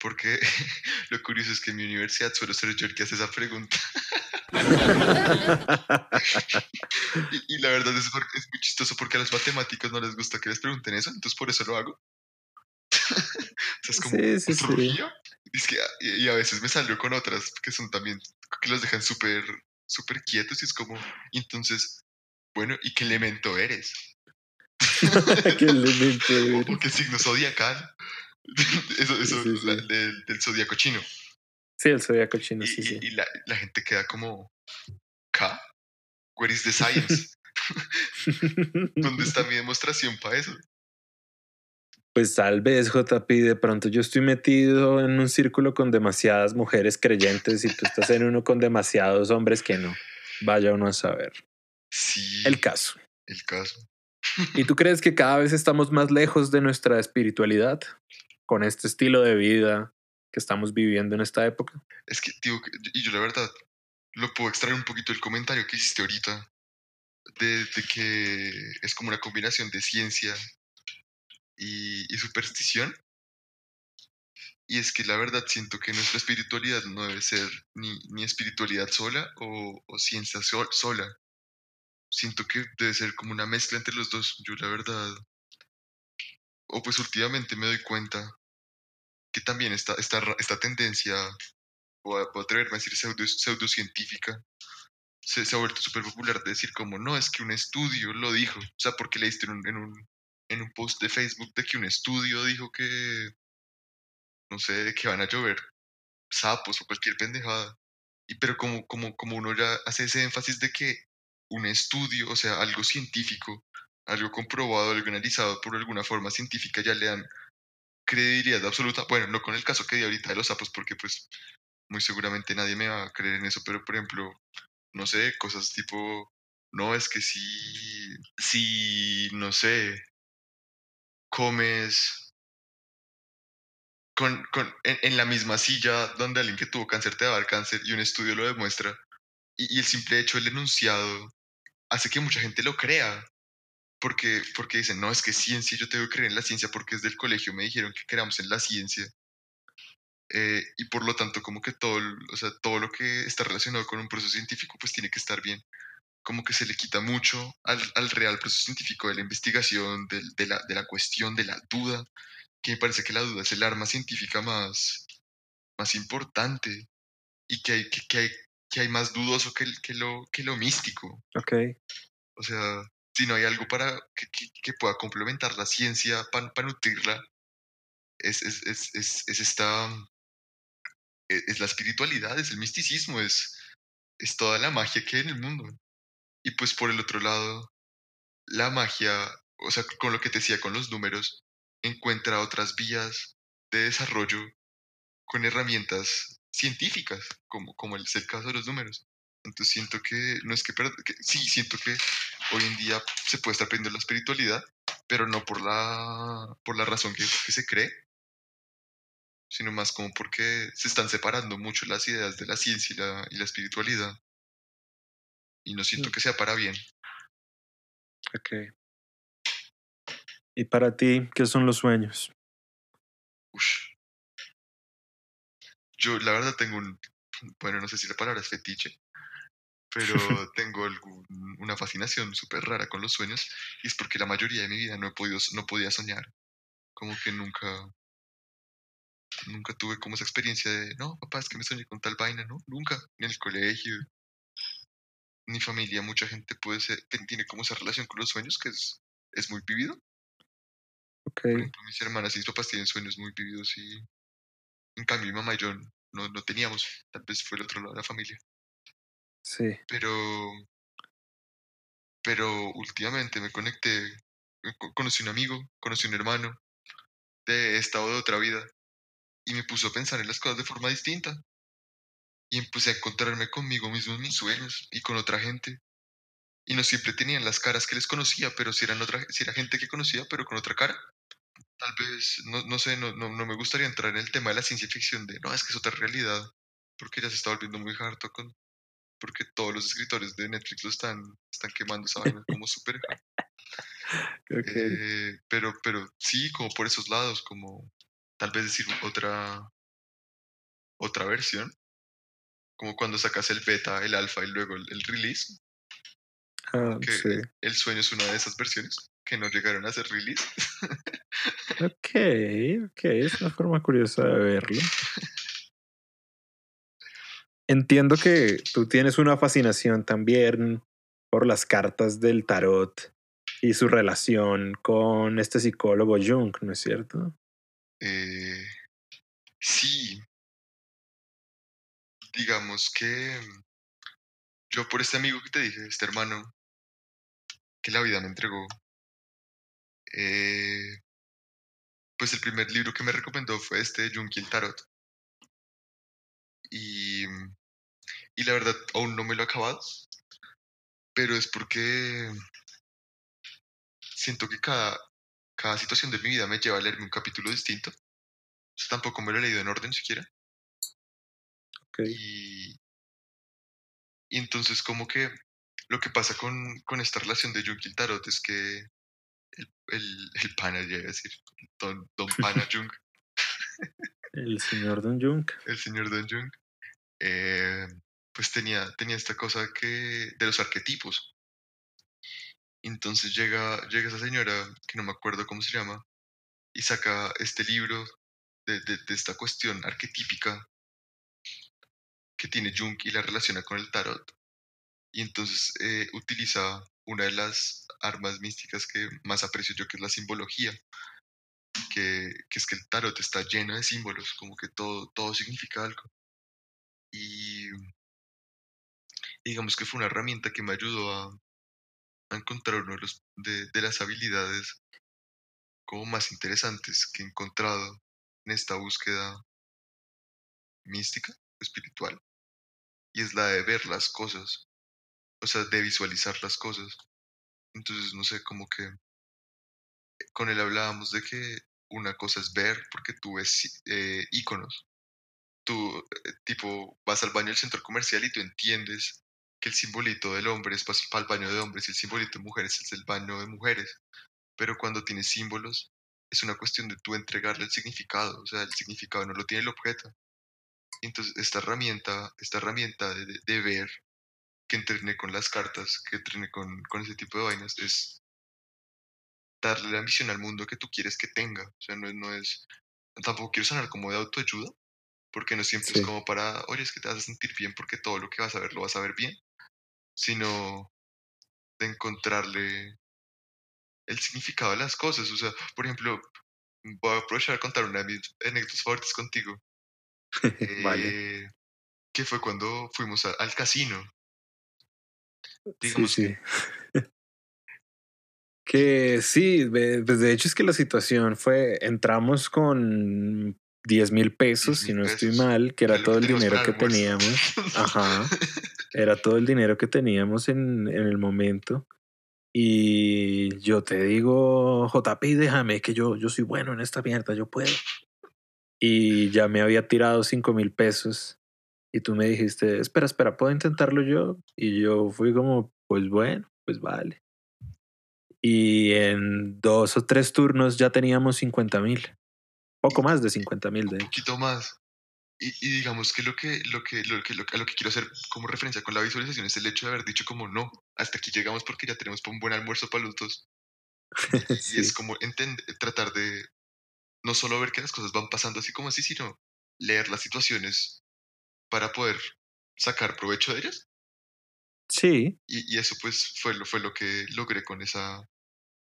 Porque *laughs* lo curioso es que en mi universidad suelo ser yo el que hace esa pregunta. *laughs* y, la verdad es, porque es muy chistoso porque a los matemáticos no les gusta que les pregunten eso, entonces por eso lo hago. *laughs* es como sí, sí, sí. Es que, y, a veces me salió con otras que son también, que los dejan súper, súper quietos y es como, entonces, bueno, ¿y qué elemento eres? *laughs* ¿Qué elemento *laughs* eres? ¿O qué signo zodiacal? eso, eso del, del zodiaco chino. Sí, el zodiaco chino, sí, sí. Y la, la, gente queda como, ¿K? Where is the science? *laughs* ¿Dónde está mi demostración para eso? Pues tal vez, JP, de pronto yo estoy metido en un círculo con demasiadas mujeres creyentes y tú estás en uno con demasiados hombres que no. Vaya uno a saber. Sí. El caso. El caso. ¿Y tú crees que cada vez estamos más lejos de nuestra espiritualidad con este estilo de vida que estamos viviendo en esta época? Es que, tío, y yo la verdad lo puedo extraer un poquito del comentario que hiciste ahorita, de, de que es como una combinación de ciencia y, superstición. Y es que la verdad siento que nuestra espiritualidad no debe ser ni, ni espiritualidad sola o, o ciencia sola. Siento que debe ser como una mezcla entre los dos. Yo la verdad, o pues últimamente me doy cuenta que también esta, esta, esta tendencia, o puedo atreverme a decir pseudo, pseudocientífica, se, se, ha vuelto súper popular de decir como, no, es que un estudio lo dijo. O sea, porque leíste en un, en un, en un post de Facebook de que un estudio dijo que, no sé, que van a llover sapos o cualquier pendejada. Y pero como, como, como uno ya hace ese énfasis de que un estudio, o sea, algo científico, algo comprobado, algo analizado por alguna forma científica, ya le dan credibilidad absoluta. Bueno, no con el caso que di ahorita de los sapos, porque pues muy seguramente nadie me va a creer en eso, pero por ejemplo, no sé, cosas tipo, no, es que sí, sí, no sé, comes con, con, en, la misma silla donde alguien que tuvo cáncer te va a cáncer y un estudio lo demuestra. Y, el simple hecho del enunciado hace que mucha gente lo crea. Porque, porque dicen, no, es que ciencia, yo tengo que creer en la ciencia porque es del colegio me dijeron que creamos en la ciencia. Eh, y por lo tanto, como que todo, o sea, todo lo que está relacionado con un proceso científico, pues tiene que estar bien como que se le quita mucho al, al real proceso científico de la investigación, de, de, la, de, la, cuestión, de la duda, que me parece que la duda es el arma científica más, más importante y que hay, que, que hay, que hay más dudoso que, que, lo, que lo místico. Ok. O sea, si no hay algo para que, pueda complementar la ciencia para, para nutrirla, es, es, es, es, es esta... Es, es la espiritualidad, es el misticismo, es, es toda la magia que hay en el mundo. Y pues por el otro lado, la magia, o sea, con lo que te decía con los números, encuentra otras vías de desarrollo con herramientas científicas, como, como es el caso de los números. Entonces siento que, no es que sí, siento que hoy en día se puede estar perdiendo la espiritualidad, pero no por la, por la razón que, que se cree, sino más como porque se están separando mucho las ideas de la ciencia y la, y la espiritualidad. Y no siento Mm. que sea para bien. Ok. ¿Y para ti qué son los sueños? Ush. Yo la verdad tengo un, bueno, no sé si la palabra es fetiche, pero *laughs* tengo una fascinación súper rara con los sueños y es porque la mayoría de mi vida no he podido, no podía soñar. Como que nunca, nunca tuve como esa experiencia de, no, papá, es que me soñé con tal vaina, ¿no? Nunca, ni en el colegio, ni familia, mucha gente puede ser, tiene como esa relación con los sueños que es, es muy vivido. Ok. Por ejemplo, mis hermanas y mis papás tienen sueños muy vividos y en cambio mi mamá y yo no, no teníamos, tal vez fue el otro lado de la familia. Pero, pero últimamente me conecté, conocí un amigo, conocí un hermano de esta o de otra vida y me puso a pensar en las cosas de forma distinta. Y empecé a encontrarme conmigo mismo en mis sueños y con otra gente. Y no siempre tenían las caras que les conocía, pero si eran otra, si era gente que conocía, pero con otra cara. Tal vez, no, no sé, no, no, no me gustaría entrar en el tema de la ciencia ficción de, no, es que es otra realidad, porque ya se está volviendo muy harto con, porque todos los escritores de Netflix lo están, están quemando esa vaina como súper. *laughs* Eh, pero, pero sí, como por esos lados, como tal vez decir otra, otra versión, como cuando sacas el beta, el alfa y luego el, el release, Ah, que sí. el sueño es una de esas versiones que no llegaron a ser release. Ok, ok, es una forma curiosa de verlo. *laughs* Entiendo que tú tienes una fascinación también por las cartas del tarot y su relación con este psicólogo Jung, ¿no es cierto? Eh, sí, digamos que mm, yo por este amigo que te dije, este hermano que la vida me entregó, eh, pues el primer libro que me recomendó fue este de Jung y el Tarot. Y, mm, y la verdad aún no me lo he acabado, pero es porque siento que cada, cada situación de mi vida me lleva a leerme un capítulo distinto. O sea, tampoco me lo he leído en orden siquiera. Ok. Y, y entonces como que lo que pasa con, con esta relación de Jung y el Tarot es que el, el, el pana, ya iba a decir, Don, don Pana *laughs* Jung, *laughs* El señor Don Jung. el señor Don Jung, eh, pues tenía, tenía esta cosa que de los arquetipos. Entonces llega, llega esa señora, que no me acuerdo cómo se llama, y saca este libro de, de- esta cuestión arquetípica que tiene Jung y la relaciona con el tarot. Y entonces eh, utiliza una de las armas místicas que más aprecio yo, que es la simbología. Que, que es que el tarot está lleno de símbolos, como que todo, todo significa algo. Y digamos que fue una herramienta que me ayudó a, a encontrar uno de, de, de las habilidades como más interesantes que he encontrado en esta búsqueda mística, espiritual, y es la de ver las cosas, o sea, de visualizar las cosas. Entonces, no sé, como que con él hablábamos de que una cosa es ver, porque tú ves eh, íconos. Tú, eh, tipo, vas al baño del centro comercial y tú entiendes que el simbolito del hombre es para el baño de hombres y el simbolito de mujeres es el baño de mujeres. Pero cuando tienes símbolos, es una cuestión de tú entregarle el significado, o sea, el significado no lo tiene el objeto. Entonces, esta herramienta, esta herramienta de ver, que entrené con las cartas, que entrené con, con ese tipo de vainas, es darle la misión al mundo que tú quieres que tenga. O sea, no, es- no es, tampoco quiero sonar como de autoayuda, porque no siempre Sí. es como para, oye, es que te vas a sentir bien porque todo lo que vas a ver lo vas a ver bien, sino de encontrarle el significado de las cosas. O sea, por ejemplo, voy a aprovechar a contar una de mis anécdotas favoritas contigo. *laughs* Vale. eh, que fue cuando fuimos a- al casino. Sí, Digamos sí. Que sí, ve- pues de hecho es que la situación fue, entramos con 10 mil pesos, si no estoy mal, que era, todo el dinero que teníamos. Ajá. *laughs* Era todo el dinero que teníamos en, en, el momento. Y yo te digo, JP, déjame que yo, yo soy bueno en esta mierda, yo puedo. Y ya me había tirado 5 mil pesos. Y tú me dijiste, espera, espera, ¿puedo intentarlo yo? Y yo fui como, pues bueno, pues vale. Y en dos o tres turnos ya teníamos 50 mil. Poco más de 50 mil, de Un poquito más. Y, y, digamos que lo que, lo que, lo que, lo, a lo que quiero hacer como referencia con la visualización es el hecho de haber dicho como no, hasta aquí llegamos porque ya tenemos un buen almuerzo para los dos. *laughs* Y es como entender, tratar de no solo ver que las cosas van pasando así como así, sino leer las situaciones para poder sacar provecho de ellas. Sí. Y, y eso pues fue lo, fue lo que logré con esa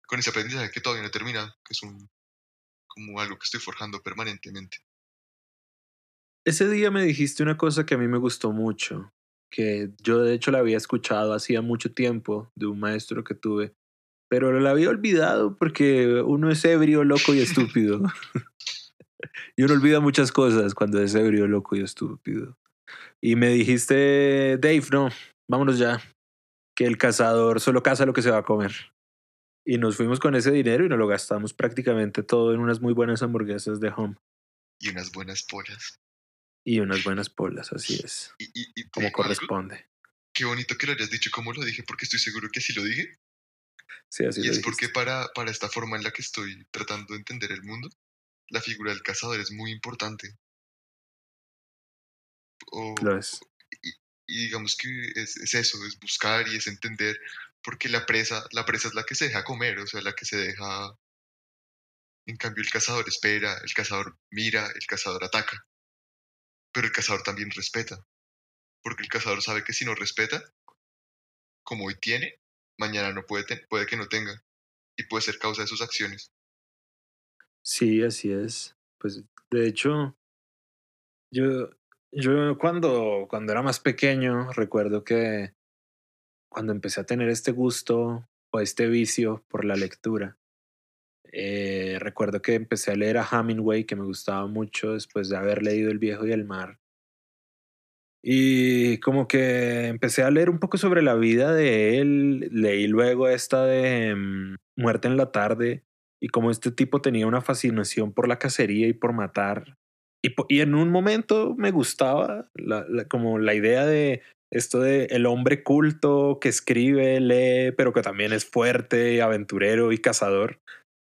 con ese aprendizaje que todavía no he terminado, que es un como algo que estoy forjando permanentemente. Ese día me dijiste una cosa que a mí me gustó mucho, que yo de hecho la había escuchado hacía mucho tiempo de un maestro que tuve, pero la había olvidado porque uno es ebrio, loco y estúpido. *laughs* *laughs* y uno olvida muchas cosas cuando es ebrio, loco y estúpido. Y me dijiste, Dave, no, vámonos ya, que el cazador solo caza lo que se va a comer. Y nos fuimos con ese dinero y nos lo gastamos prácticamente todo en unas muy buenas hamburguesas de home. Y unas buenas polas. Y unas buenas polas, así es. Y, y, y como corresponde. Qué bonito que lo hayas dicho como lo dije, porque estoy seguro que así lo dije. Sí, así y lo es dijiste. porque para, para esta forma en la que estoy tratando de entender el mundo, la figura del cazador es muy importante. O, Lo es. y, y digamos que es, es, eso, es buscar y es entender, porque la presa, la presa es la que se deja comer, o sea, la que se deja... En cambio, el cazador espera, el cazador mira, el cazador ataca. Pero el cazador también respeta, porque el cazador sabe que si no respeta, como hoy tiene, mañana no puede, puede que no tenga, y puede ser causa de sus acciones. Sí, así es. Pues de hecho, yo, yo cuando, cuando era más pequeño, recuerdo que cuando empecé a tener este gusto o este vicio por la lectura, eh, recuerdo que empecé a leer a Hemingway, que me gustaba mucho después de haber leído El viejo y el mar. Y como que empecé a leer un poco sobre la vida de él, leí luego esta de um, Muerte en la tarde y como este tipo tenía una fascinación por la cacería y por matar. Y, en un momento me gustaba la, como la idea de esto de el hombre culto que escribe, lee, pero que también es fuerte, aventurero y cazador.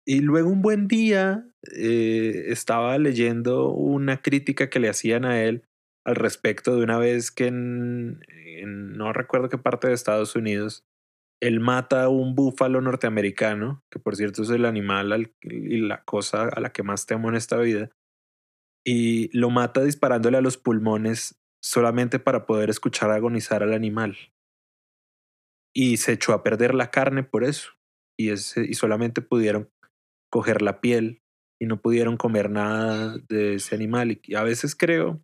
Y luego un buen día eh, estaba leyendo una crítica que le hacían a él al respecto de una vez que en, no recuerdo qué parte de Estados Unidos, él mata a un búfalo norteamericano, que por cierto es el animal al, y la cosa a la que más temo en esta vida, y lo mata disparándole a los pulmones solamente para poder escuchar agonizar al animal. Y se echó a perder la carne por eso. Y, ese, y solamente pudieron coger la piel y no pudieron comer nada de ese animal. Y a veces creo,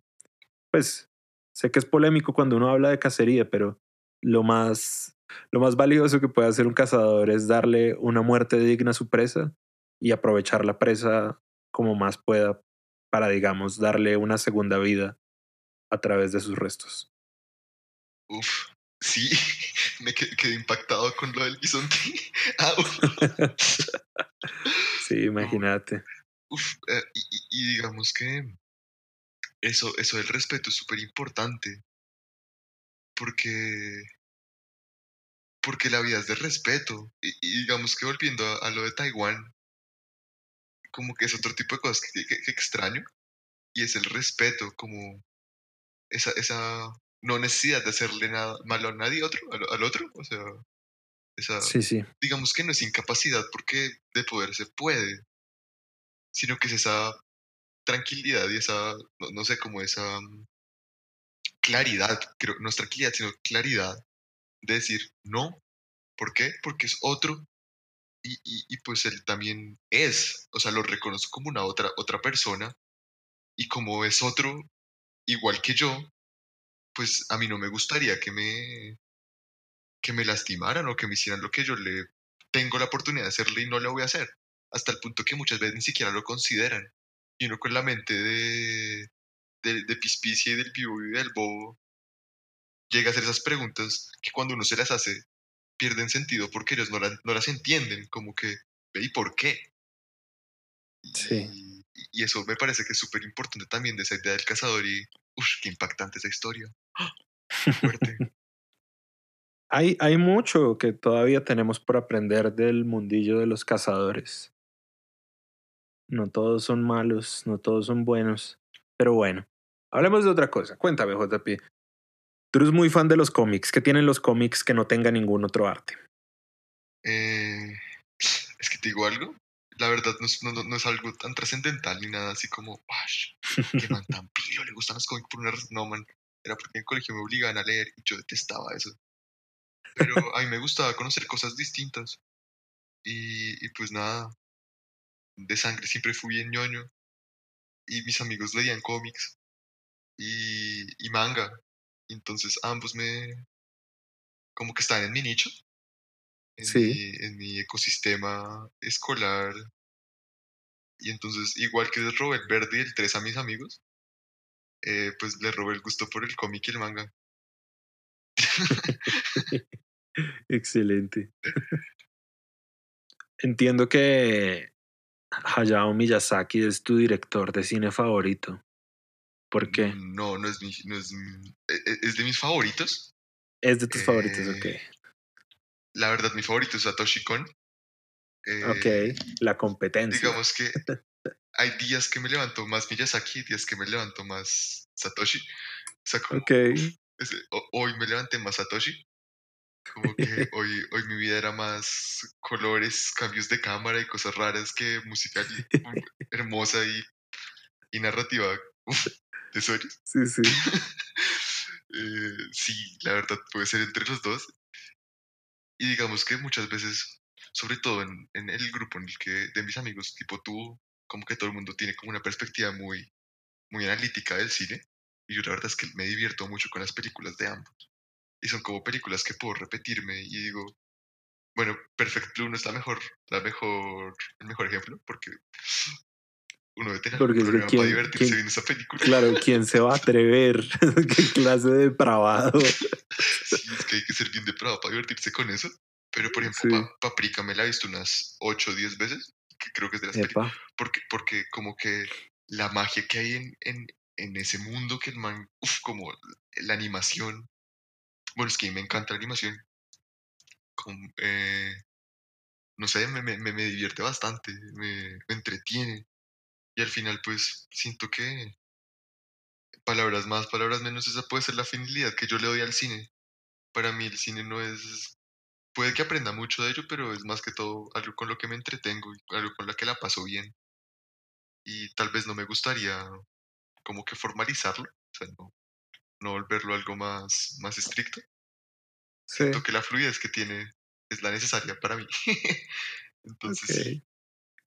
pues, sé que es polémico cuando uno habla de cacería, pero lo más, lo más valioso que puede hacer un cazador es darle una muerte digna a su presa y aprovechar la presa como más pueda para, digamos, darle una segunda vida a través de sus restos. Uf, sí, *laughs* me quedé impactado con lo del bisonte. *laughs* Ah, sí, *laughs* imagínate. Uf, eh, y, y, digamos que eso, eso del respeto es súper importante. Porque. Porque la vida es de respeto. Y, y digamos que volviendo a, a, lo de Taiwán, como que es otro tipo de cosas que, que, que extraño. Y es el respeto, como esa, esa no necesidad de hacerle nada malo a nadie otro, al, al otro. O sea, esa, sí, sí. digamos que no es incapacidad porque de poder se puede, sino que es esa tranquilidad y esa, no, no sé, como esa um, claridad, creo, no es tranquilidad, sino claridad de decir no. ¿Por qué? Porque es otro y, pues él también es, o sea, lo reconozco como una otra, otra persona y como es otro igual que yo, pues a mí no me gustaría que me, que me lastimaran o que me hicieran lo que yo le tengo la oportunidad de hacerle y no le voy a hacer, hasta el punto que muchas veces ni siquiera lo consideran. y uno con la mente de, de, de pispicia y del vivo y del bobo llega a hacer esas preguntas que cuando uno se las hace pierden sentido porque ellos no, la- no las entienden, como que, ¿y por qué? Sí. Y, y eso me parece que es súper importante también de esa idea del cazador y, uff, qué impactante esa historia. ¡Ah! *laughs* Fuerte. Hay, hay mucho que todavía tenemos por aprender del mundillo de los cazadores. No todos son malos, no todos son buenos. Pero bueno, hablemos de otra cosa. Cuéntame, JP. Tú eres muy fan de los cómics. ¿Qué tienen los cómics que no tenga ningún otro arte? Eh, *sniffs* es que te digo algo, la verdad no es, no, no- no es algo tan trascendental ni nada así como. ¡Qué *laughs* man tan pillo! Le gustan los cómics por una razón. No, man, era porque en el colegio me obligaban a leer y yo detestaba eso. Pero a mí me gustaba conocer cosas distintas. Y, y pues nada, de sangre siempre fui bien ñoño. Y mis amigos leían cómics y, y manga. Entonces ambos me... como que están en mi nicho. En, Sí. mi, en mi ecosistema escolar. Y entonces, igual que robé el verde y el 3 a mis amigos, eh, pues les robé el gusto por el cómic y el manga. *laughs* Excelente. *laughs* Entiendo que Hayao Miyazaki es tu director de cine favorito. ¿Por qué? No, no es, mi, no es, mi- e- e- es de mis favoritos. Es de tus favoritos, Eh, ok. La verdad, mi favorito es Satoshi Kon. Eh, Ok, la competencia. Digamos que *laughs* hay días que me levanto más Miyazaki días que me levanto más Satoshi. O sea, como hoy me levanté más Satoshi. Como que *laughs* hoy, hoy mi vida era más colores, cambios de cámara y cosas raras que y- um, hermosa y, y narrativa uf, de sí, sí. *laughs* Eh, sí, la verdad puede ser entre los dos. Y digamos que muchas veces, sobre todo en, en el grupo en el que de mis amigos, tipo tú, como que todo el mundo tiene como una perspectiva muy, muy analítica del cine. Y yo la verdad es que me divierto mucho con las películas de ambos. Y son como películas que puedo repetirme y digo, bueno, Perfect Blue no es la mejor, la mejor, el mejor ejemplo, porque uno debe tener Porque problema quién- para divertirse quién- viendo esa película. Claro, ¿quién se va a atrever? *laughs* ¿Qué clase de depravado? Sí, es que hay que ser bien depravado para divertirse con eso. Pero, por ejemplo, Sí. Pa- Paprika me la he visto unas 8 o 10 veces, que creo que es de las películas. Porque, porque como que la magia que hay en, en, en ese mundo que el man, uf, como la animación. Bueno, es que a mí me encanta la animación. Como, eh, no sé, me, me, me me divierte bastante, me, me entretiene. Y al final, pues, siento que palabras más, palabras menos, esa puede ser la finalidad que yo le doy al cine. Para mí el cine no es... Puede que aprenda mucho de ello, pero es más que todo algo con lo que me entretengo y algo con lo que la paso bien. Y tal vez no me gustaría como que formalizarlo, o sea, no, no volverlo algo más, más estricto. sí. Siento que la fluidez que tiene es la necesaria para mí. *laughs* Entonces.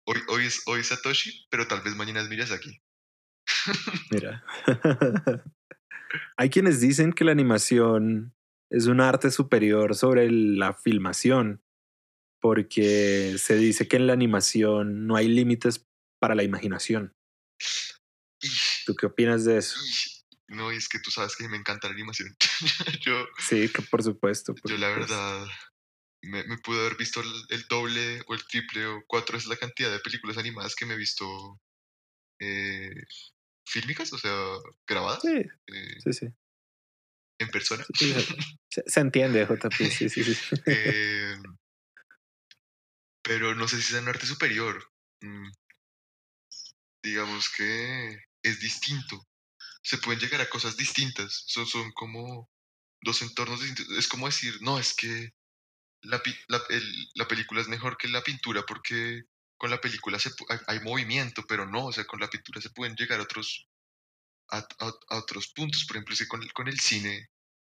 Hoy, hoy, es, hoy es Satoshi, pero tal vez mañana es Miyazaki. Mira. *laughs* Hay quienes dicen que la animación es un arte superior sobre la filmación, porque se dice que en la animación no hay límites para la imaginación. ¿Tú qué opinas de eso? no, es que tú sabes que me encanta la animación. *laughs* yo, Sí, que por supuesto. por yo la supuesto. verdad me, me pude haber visto el, el doble o el triple o cuatro es la cantidad de películas animadas que me he visto eh, fílmicas, o sea, grabadas Sí, eh, sí, sí. en persona. Sí. Se, se entiende, JP. Sí, sí, sí. *laughs* Eh, pero no sé si es un arte superior. Mm, digamos que es distinto. Se pueden llegar a cosas distintas. Son, son como dos entornos distintos. Es como decir, no, es que la, la, la película es mejor que la pintura porque con la película hay, movimiento, pero no, o sea, con la pintura se pueden llegar a otros, a, a- a otros puntos. Por ejemplo, es que con con el cine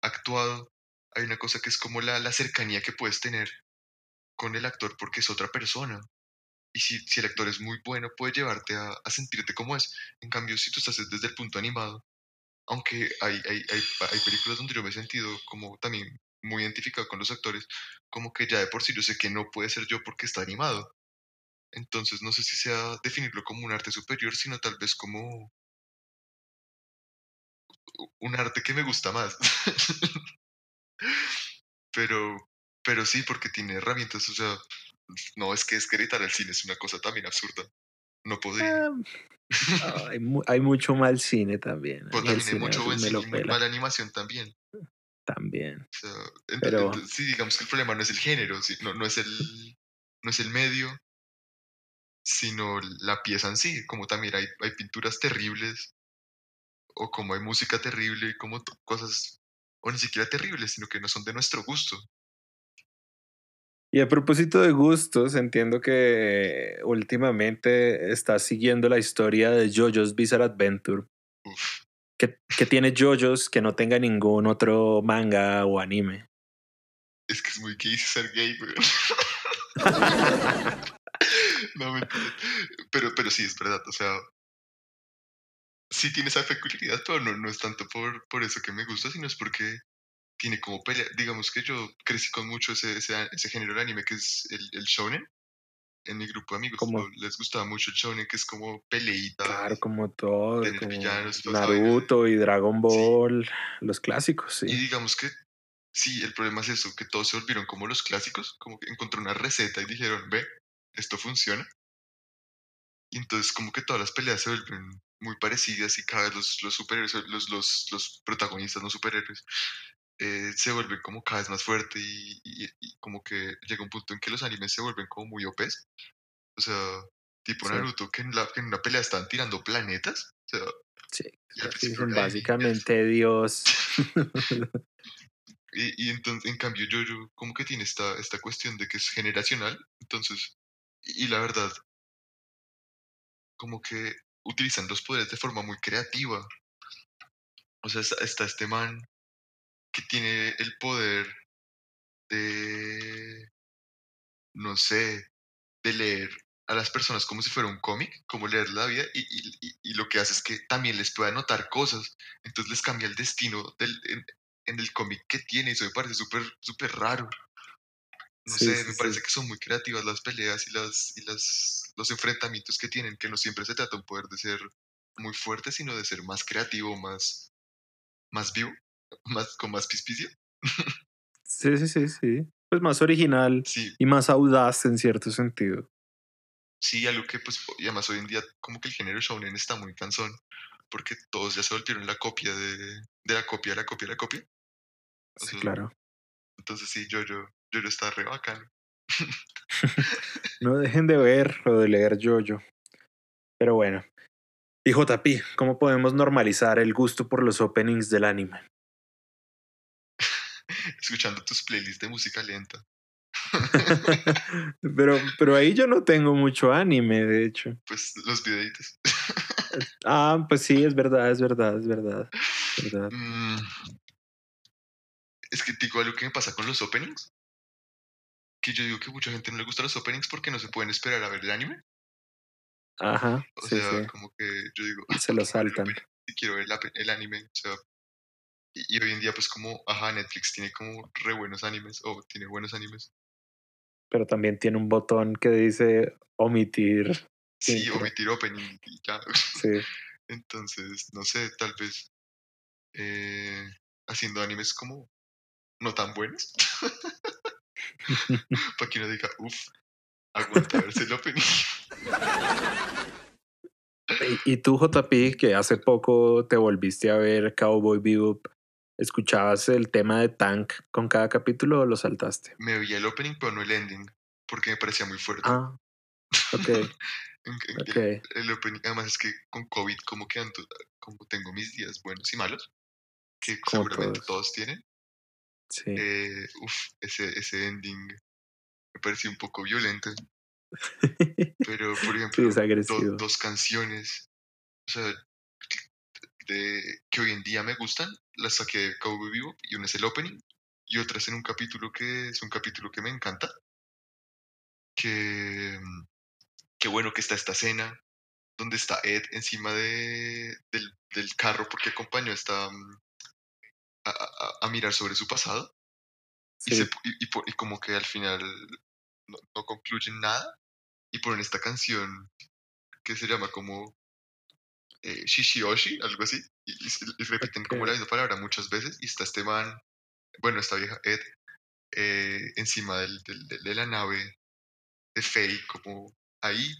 actuado hay una cosa que es como la, la cercanía que puedes tener con el actor porque es otra persona. Y si, si el actor es muy bueno, puede llevarte a, a sentirte como es. En cambio, si tú estás desde el punto animado, aunque hay, hay, hay, hay películas donde yo me he sentido como también muy identificado con los actores, como que ya de por sí yo sé que no puede ser yo porque está animado. Entonces no sé si sea definirlo como un arte superior, sino tal vez como un arte que me gusta más. *laughs* pero, pero sí, porque tiene herramientas, o sea, no es que es que gritar al cine es una cosa también absurda. No podría. Ah, hay, hay, mucho mal cine también. Pero también hay mucho buen cine y muy mala animación también. También. Pero... sí, digamos que el problema no es el género, no, no, es el, no es el medio, sino la pieza en sí. Como también hay, hay pinturas terribles, o como hay música terrible, y como cosas, o ni siquiera terribles, sino que no son de nuestro gusto. Y a propósito de gustos, entiendo que últimamente estás siguiendo la historia de JoJo's Bizarre Adventure. Que, que, tiene JoJo's que no tenga ningún otro manga o anime. Es que es muy gay ser gay, güey. *laughs* no, mentira. Pero, pero sí, es verdad. O sea, sí tiene esa peculiaridad, pero no, no es tanto por, por eso que me gusta, sino es porque tiene como pelea. Digamos que yo crecí con mucho ese, ese, ese género de anime que es el, el shonen. En mi grupo de amigos como, les gustaba mucho el shonen, que es como peleita. Claro, como todo. Naruto y Dragon Ball, los clásicos, sí. Y digamos que sí, el problema es eso, que todos se volvieron como los clásicos, como que encontró una receta y dijeron, ve, esto funciona. Y entonces como que todas las peleas se vuelven muy parecidas y cada vez los, los superhéroes, los, los, los protagonistas, no superhéroes, eh, se vuelven como cada vez más fuerte y, como que llega un punto en que los animes se vuelven como muy opes. O sea, tipo Naruto, que en, la, en una pelea están tirando planetas. O sea, sí, básicamente Dios. *laughs* *laughs* y, y entonces, en cambio, yo, yo como que tiene esta, esta cuestión de que es generacional. Entonces, y la verdad, como que utilizan los poderes de forma muy creativa. O sea, está este man que tiene el poder de, no sé, de leer a las personas como si fuera un cómic, como leer la vida, y, lo que hace es que también les puede anotar cosas, entonces les cambia el destino del, en, el cómic que tiene, y eso me parece súper, súper raro. No sé, me parece que son muy creativas las peleas y, las, y las, los enfrentamientos que tienen, que no siempre se trata un poder de ser muy fuerte, sino de ser más creativo, más, más vivo *laughs* más, con más pispicio. sí, sí, sí, sí. Pues más original y más audaz en cierto sentido. Sí, algo que pues, y además hoy en día como que el género shounen está muy cansón, porque todos ya se volvieron la copia de, de la copia, de la copia, de la copia. sí, claro. Entonces sí, yo, yo, yo, yo está re bacano. *laughs* no dejen de ver o de leer yo, yo. Pero bueno. Y JP, ¿cómo podemos normalizar el gusto por los openings del anime? Escuchando tus playlists de música lenta. *laughs* pero, pero ahí yo no tengo mucho anime, de hecho. Pues los videitos. ah, pues sí, es verdad, es verdad, es verdad. Mm. Es que digo algo que me pasa con los openings. Que yo digo que mucha gente no le gusta los openings porque no se pueden esperar a ver el anime. Ajá. O sea, como que yo digo. Se lo saltan. Si quiero ver el anime, o sea, y, hoy en día, pues como, ajá, Netflix tiene como re buenos animes, o tiene buenos animes. Pero también tiene un botón que dice omitir. Sí, omitir opening y ya. Sí. *laughs* Entonces, no sé, tal vez eh, haciendo animes como no tan buenos. *laughs* Para que uno diga, uff, aguanta verse el opening. Y tú, JP, que hace poco te volviste a ver Cowboy Bebop, ¿Escuchabas el tema de Tank con cada capítulo o lo saltaste? Me oía el opening, pero no el ending, porque me parecía muy fuerte. Ah, *laughs* ok. El, opening, además es que con COVID, como que ando, como tengo mis días buenos y malos, que seguramente todos. tienen. Sí. Eh, uf, ese, ese ending me pareció un poco violento. *laughs* Pero, por ejemplo, dos canciones. O sea, de, que hoy en día me gustan, las saqué de Cowboy Vivo y una es el opening y otra es en un capítulo que es un capítulo que me encanta. Que, qué bueno que está esta escena donde está Ed encima de, del, carro porque acompañó esta, a, a, mirar sobre su pasado. Y, y, como que al final no, no concluyen nada y ponen esta canción que se llama como eh, Shishioshi, algo así, y, repiten como la misma palabra muchas veces, y está este man, bueno, esta vieja Ed, eh, encima del, del- del- de la nave de Faye, como ahí,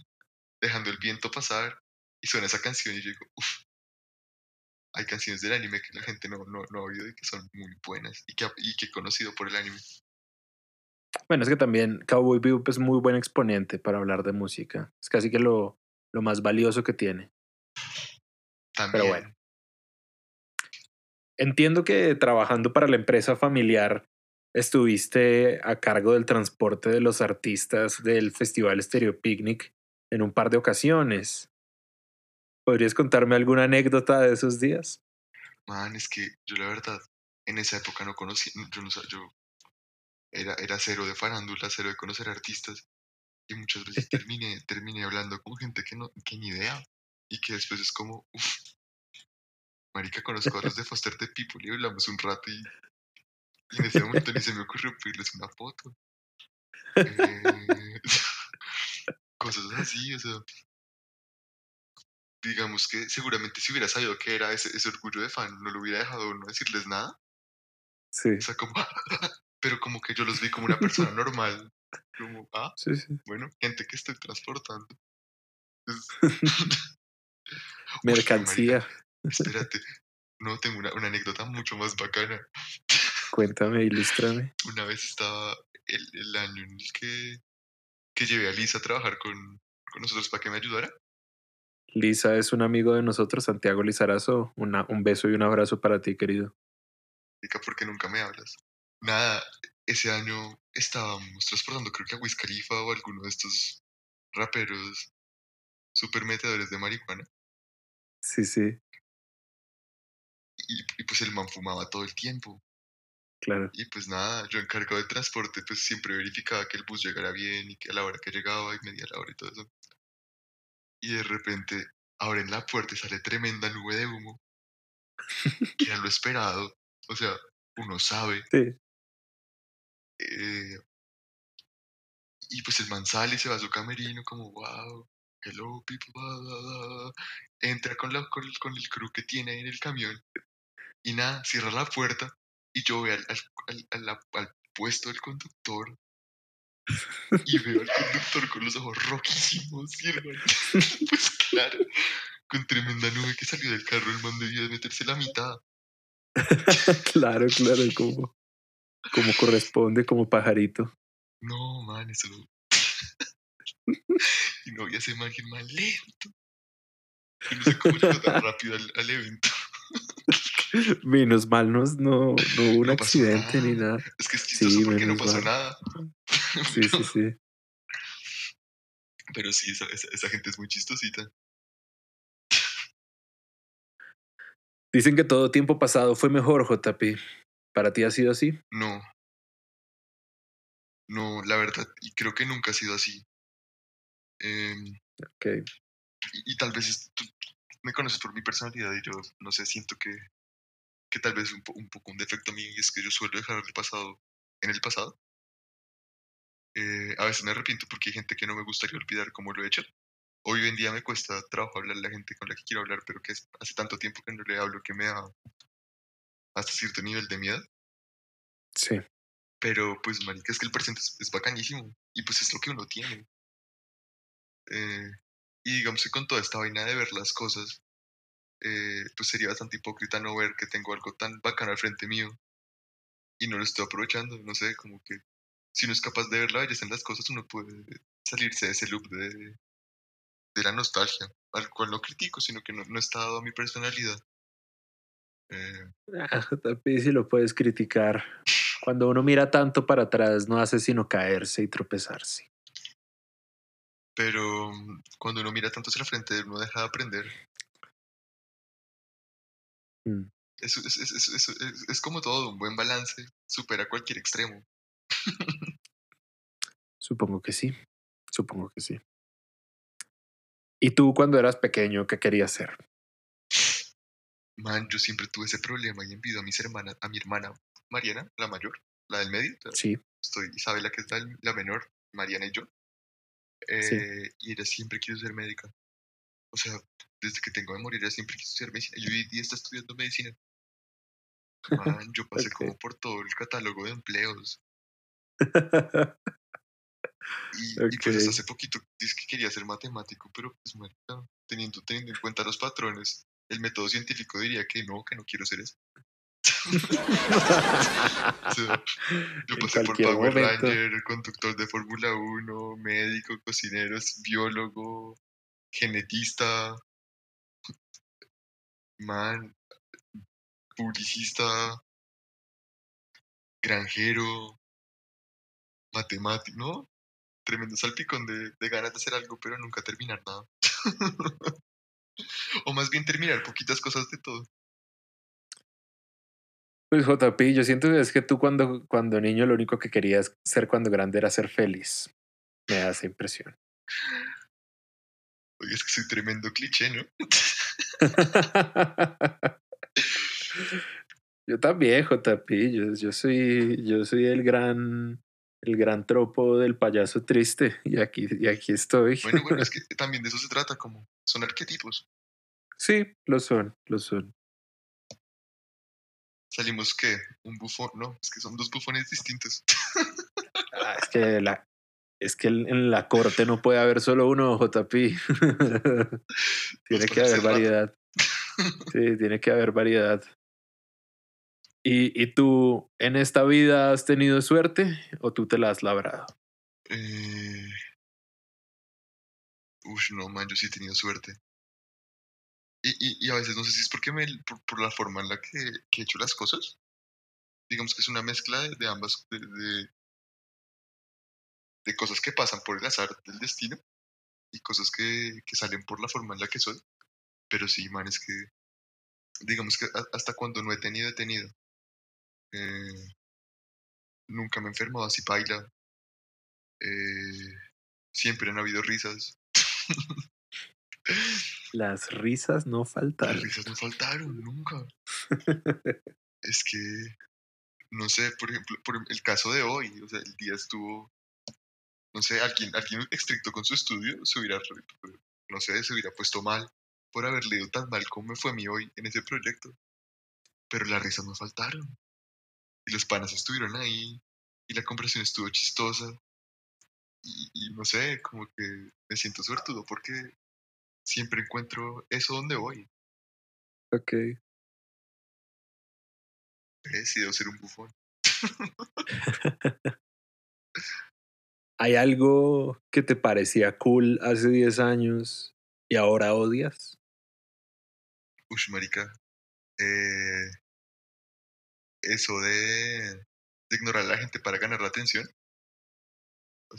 dejando el viento pasar, y suena esa canción, y yo digo, uff, hay canciones del anime que la gente no, no, no ha oído y que son muy buenas, y que, ha- y que he conocido por el anime. Bueno, es que también Cowboy Bebop es muy buen exponente para hablar de música. Es casi que lo, lo más valioso que tiene. También, bueno. Entiendo que trabajando para la empresa familiar estuviste a cargo del transporte de los artistas del Festival Stereo Picnic en un par de ocasiones. ¿Podrías contarme alguna anécdota de esos días? man, es que yo la verdad, en esa época no conocí, yo no yo era, era cero de farándula, cero de conocer artistas, y muchas veces *laughs* terminé, terminé hablando con gente que no, que ni idea, y que después es como, uff, marica, conozco a los de *laughs* Foster the People, y hablamos un rato, y, y en ese momento ni se me ocurrió pedirles una foto. Eh, *laughs* cosas así, o sea, digamos que seguramente si hubiera sabido que era ese, ese orgullo de fan, no lo hubiera dejado no decirles nada. Sí, O sea, como, *laughs* pero como que yo los vi como una persona normal. Como, ah, sí, sí. bueno, gente que estoy transportando. Mercancía. Espérate, no, tengo una, una anécdota mucho más bacana. *laughs* Cuéntame, ilústrame. Una vez estaba el, el año en el que, que llevé a Lisa a trabajar con, con nosotros para que me ayudara. Lisa es un amigo de nosotros, Santiago Lizarazo. Una, un beso y un abrazo para ti, querido. ¿por qué nunca me hablas? Nada, ese año estábamos transportando, creo que a Wiz Khalifa o alguno de estos raperos super metedores de marihuana. Sí, sí, Y, y pues el man fumaba todo el tiempo. claro. Y pues nada, yo encargado de transporte, pues siempre verificaba que el bus llegara bien y que a la hora que llegaba y medía la hora y todo eso. Y de repente abren la puerta y sale tremenda nube de humo. Que era lo esperado. O sea, uno sabe. Sí. eh, y pues el man sale y se va a su camerino como, wow, hello people, blah, blah, blah". Entra con, la, con, el, con el crew que tiene en el camión. Y nada, cierra la puerta y yo voy al, al, al- a al puesto del conductor y veo al conductor con los ojos rojísimos, y el man, *laughs* pues claro, con tremenda nube que salió del carro, el man debió de meterse la mitad. *laughs* claro, claro, como, como corresponde, como pajarito. No, man, eso... *laughs* y no había ese man, que el man lento. Yo no sé cómo llegó tan rápido al, al evento. *laughs* Menos mal no, no, no hubo un No accidente ni nada. Es que es chistoso Sí, porque no pasó mal. nada. *laughs* Sí, sí, sí. Pero sí, esa, esa, esa gente es muy chistosita. Dicen que todo tiempo pasado fue mejor, JP. ¿Para ti ha sido así? No. No, la verdad, y creo que nunca ha sido así. Em, Ok. y, y tal vez es- tú me conoces por mi personalidad y yo, no sé, siento que, que tal vez un, po- un poco un defecto mío y es que yo suelo dejar el pasado en el pasado. Eh, a veces me arrepiento porque hay gente que no me gustaría olvidar como lo he hecho. Hoy en día me cuesta trabajo hablar a la gente con la que quiero hablar, pero que es- hace tanto tiempo que no le hablo que me da hasta cierto nivel de miedo. Sí. Pero pues, marica, es que el presente es, es bacanísimo. Y pues es lo que uno tiene. Eh, y digamos que con toda esta vaina de ver las cosas, eh, pues sería bastante hipócrita no ver que tengo algo tan bacano al frente mío y no lo estoy aprovechando. No sé, como que si uno es capaz de ver la belleza en las cosas, uno puede salirse de ese loop de, de la nostalgia, al cual no critico, sino que no, no está dado a mi personalidad. Eh, Ah, si lo puedes criticar. Cuando uno mira tanto para atrás, no hace sino caerse y tropezarse. pero mm, cuando uno mira tanto hacia la frente, uno deja de aprender. Mm. Es, es, es, es, es- como todo, un buen balance supera cualquier extremo. Supongo que sí. Supongo que sí. ¿Y tú cuando eras pequeño qué querías ser? Man, yo siempre tuve ese problema y envidio a mis hermanas, a mi hermana Mariana, la mayor, la del medio, Sí. estoy Isabela que es la, la menor, Mariana y yo. Eh, y ella siempre quiso ser médica. O sea, desde que tengo memoria, siempre quiso ser medicina. Y hoy día está estudiando medicina. Man, yo *laughs* pasé como por todo el catálogo de empleos. Y, pues hasta hace poquito dice que quería ser matemático, pero pues teniendo, teniendo en cuenta los patrones, el método científico diría que no, que no quiero ser eso. *laughs* *laughs* yo pasé por Power Ranger, conductor de Fórmula 1, médico, cocinero, biólogo, genetista, man, publicista, granjero, matemático, ¿no? Tremendo salpicón de, de ganas de hacer algo, pero nunca terminar nada. *laughs* o más bien terminar poquitas cosas de todo. Pues JP, yo siento que es que tú cuando, cuando niño lo único que querías ser cuando grande era ser feliz. Me da esa impresión. Oye, es que soy tremendo cliché, ¿no? *laughs* yo también, JP. Yo, yo, soy, yo soy el gran, el gran tropo del payaso triste. Y aquí, y aquí estoy. Bueno, bueno, es *laughs* que también de eso se trata, como son arquetipos. Sí, lo son, lo son salimos que un bufón, no, es que son dos bufones distintos. Ah, es que la, es que en la corte no puede haber solo uno, JP. *laughs* tiene que haber variedad. *laughs* sí, tiene que haber variedad. ¿Y, ¿Y tú en esta vida has tenido suerte o tú te la has labrado? Eh... Uf, no, man, yo sí he tenido suerte. Y, y, a veces no sé si es porque me, por, la forma en la que, que, he hecho las cosas. Digamos que es una mezcla de, ambas, de, de, cosas que pasan por el azar del destino y cosas que, que salen por la forma en la que soy. Pero sí, man, es que, digamos que hasta cuando no he tenido, he tenido. Eh, nunca me he enfermado así baila. Eh, siempre han habido risas. *laughs* Las risas no faltaron. Las risas no faltaron, nunca. *laughs* es que, no sé, por ejemplo, por el caso de hoy, o sea, el día estuvo, no sé, alguien, alguien estricto con su estudio se hubiera, no sé, se hubiera puesto mal por haber leído tan mal como me fue a mí hoy en ese proyecto. Pero las risas no faltaron. Y los panas estuvieron ahí, y la conversación estuvo chistosa. Y, y no sé, como que me siento suertudo porque siempre encuentro eso donde voy. Ok. He decidido ser un bufón. *laughs* ¿Hay algo que te parecía cool hace 10 años y ahora odias? Ush, marica. Eh, eso de, ignorar a la gente para ganar la atención.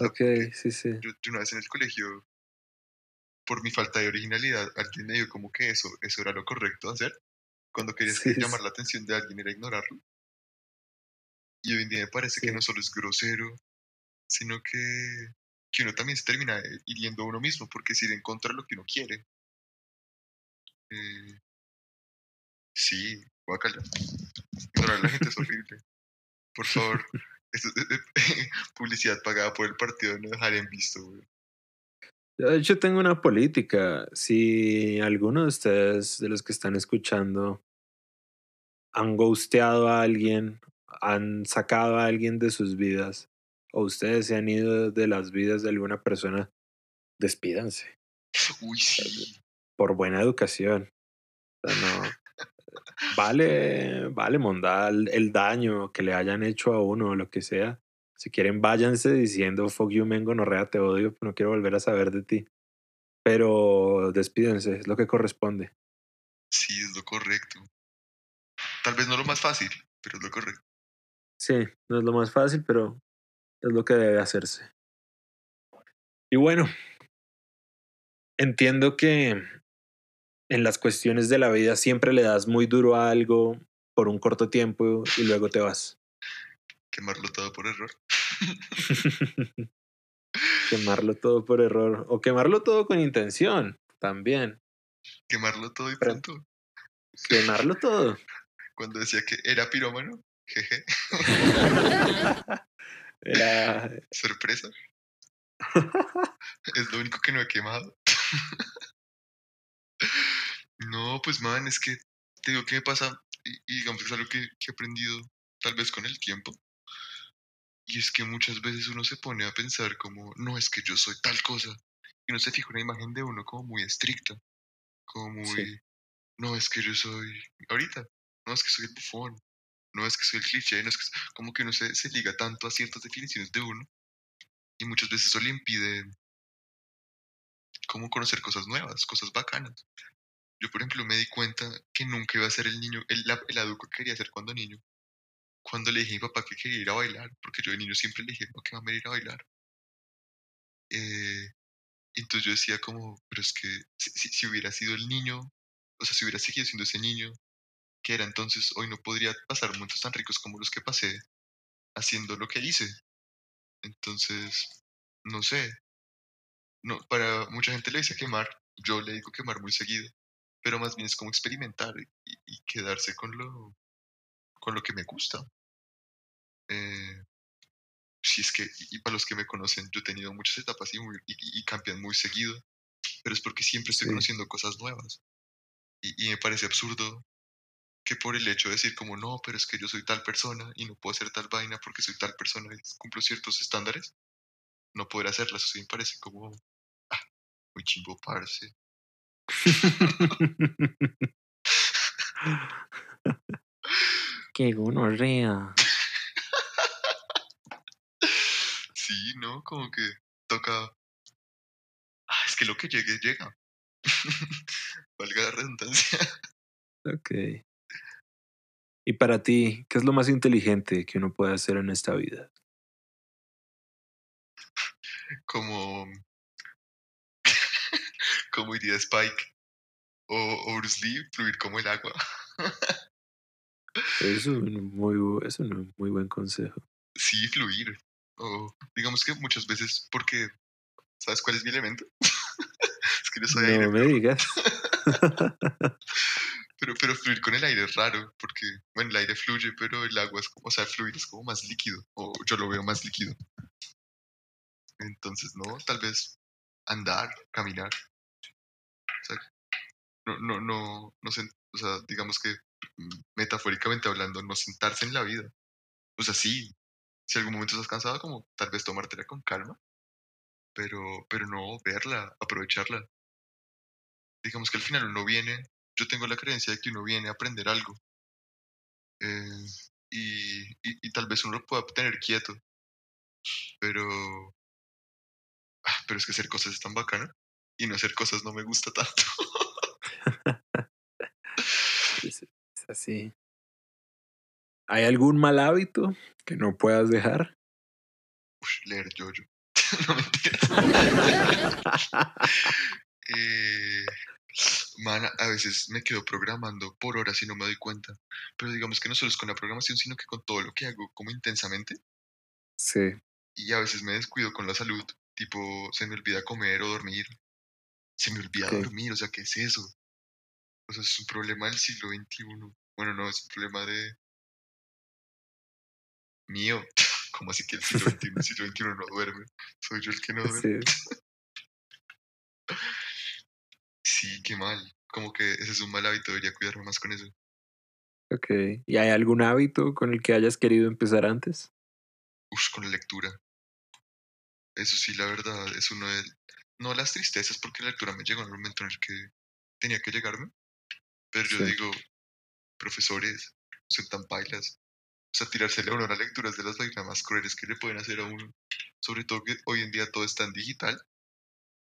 ok, sí, sí. yo, una vez en el colegio por mi falta de originalidad, alguien me dijo como que eso, eso era lo correcto hacer. Cuando querías llamar la atención de alguien era ignorarlo. Y hoy en día me parece que no solo es grosero, sino que, que uno también se termina hiriendo a uno mismo porque es ir en contra de lo que uno quiere. Eh, sí, guacala. Ignorar a la gente es *laughs* horrible. Por favor. *laughs* publicidad pagada por el partido no dejar en visto, güey. De hecho, tengo una política. Si alguno de ustedes, de los que están escuchando, han ghosteado a alguien, han sacado a alguien de sus vidas, o ustedes se han ido de las vidas de alguna persona, despídanse. Uy, sí. Por buena educación. O sea, no. Vale, vale, mondal el daño que le hayan hecho a uno o lo que sea. Si quieren, váyanse diciendo, fuck you, mengo, no rea, te odio, no quiero volver a saber de ti. Pero despídense, es lo que corresponde. Sí, es lo correcto. Tal vez no lo más fácil, pero es lo correcto. Sí, no es lo más fácil, pero es lo que debe hacerse. Y bueno, entiendo que en las cuestiones de la vida siempre le das muy duro a algo por un corto tiempo y luego te vas. Quemarlo todo por error. *laughs* quemarlo todo por error. O quemarlo todo con intención, también. Quemarlo todo y pronto. Quemarlo todo. Cuando decía que era pirómano, jeje. *laughs* Era. *laughs* Sorpresa. es lo único que no he quemado. no, pues man, es que te digo que me pasa, y, digamos es algo que, que he aprendido tal vez con el tiempo. Y es que muchas veces uno se pone a pensar como, no, es que yo soy tal cosa. Y uno se fija una imagen de uno como muy estricta, como muy, no, es que yo soy, ahorita, no, es que soy el bufón, no, es que soy el cliché, no, es que, como que uno se, se liga tanto a ciertas definiciones de uno. Y muchas veces eso le impide como conocer cosas nuevas, cosas bacanas. Yo, por ejemplo, me di cuenta que nunca iba a ser el niño, el, el adulto que quería ser cuando niño cuando le dije a mi papá que quería ir a bailar, porque yo de niño siempre le dije, no, que a ir a bailar. Eh, entonces yo decía como, pero es que si, hubiera sido el niño, o sea, si hubiera seguido siendo ese niño que era entonces, hoy no podría pasar momentos tan ricos como los que pasé haciendo lo que hice. Entonces, no sé. No, para mucha gente le dice quemar, yo le digo quemar muy seguido, pero más bien es como experimentar y quedarse con lo, con lo que me gusta. Eh, si es que, y para los que me conocen, yo he tenido muchas etapas y, y, cambian muy seguido, pero es porque siempre estoy conociendo cosas nuevas. Y, me parece absurdo que por el hecho de decir como, no, pero es que yo soy tal persona y no puedo hacer tal vaina porque soy tal persona y cumplo ciertos estándares, no poder hacerlas. Eso me parece como, ah, muy chimbo parce. *laughs* Qué gonorrea. *laughs* Sí, ¿no? Como que toca. Ah, es que lo que llegue, llega. *laughs* Valga la redundancia. Ok. Y para ti, ¿qué es lo más inteligente que uno puede hacer en esta vida? Como. *laughs* como iría Spike o, o Bruce Lee, fluir como el agua. *laughs* Es un muy, es un muy buen consejo. Sí, fluir. O digamos que muchas veces, porque ¿sabes cuál es mi elemento? *laughs* es que yo soy aire. No me digas. Pero, pero fluir con el aire es raro, porque, bueno, el aire fluye, pero el agua es o sea, fluir es como más líquido, o yo lo veo más líquido. Entonces, no, tal vez andar, caminar. O sea, no, no, no, no sé, o sea, digamos que metafóricamente hablando, no sentarse en la vida. O sea, sí, si algún momento estás cansado, como tal vez tomártela con calma, pero, pero no verla, aprovecharla. Digamos que al final uno viene, yo tengo la creencia de que uno viene a aprender algo. Eh, y, y, tal vez uno lo pueda tener quieto, pero, ah, pero es que hacer cosas es tan bacano y no hacer cosas no me gusta tanto. *laughs* así. ¿Hay algún mal hábito que no puedas dejar? leer yo *laughs* no mentira. *laughs* eh, man, a veces me quedo programando por horas y no me doy cuenta. Pero digamos que no solo es con la programación, sino que con todo lo que hago como intensamente. Sí. Y a veces me descuido con la salud. Tipo, se me olvida comer o dormir. Se me olvida dormir, o sea, ¿qué es eso? O sea, es un problema del siglo XXI. Bueno, no, es un problema de... mío. *laughs* Como así que el siglo XXI, el siglo XXI no duerme? Soy yo el que no duerme. Sí. Qué mal. Como que ese es un mal hábito, debería cuidarme más con eso. Ok. ¿Y hay algún hábito con el que hayas querido empezar antes? Uf, con la lectura. Eso sí, la verdad, es uno de... No las tristezas, porque la lectura me llegó en el momento en el que tenía que llegarme, pero yo digo, profesores, son tan bailas. O sea, tirársele a uno a la lectura es de las vainas más crueles que le pueden hacer a uno. Sobre todo que hoy en día todo es tan digital,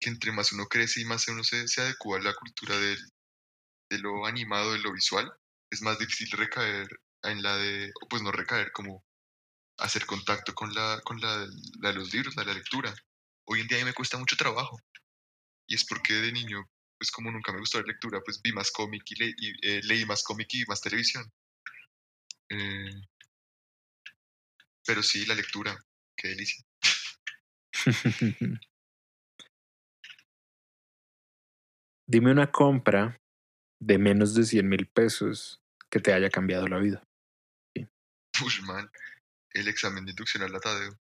que entre más uno crece y más uno se, se adecua a la cultura del, de lo animado, de lo visual, es más difícil recaer en la de, pues no recaer, como hacer contacto con la, con la, de los libros, la de la lectura. Hoy en día a mí me cuesta mucho trabajo. Y es porque de niño pues como nunca me gustó la lectura, pues vi más cómic y, eh, leí más cómic y más televisión. Eh, pero sí, la lectura, qué delicia. *laughs* Dime una compra de menos de 100 mil pesos que te haya cambiado la vida. Sí. man, el examen de inducción al latadeo.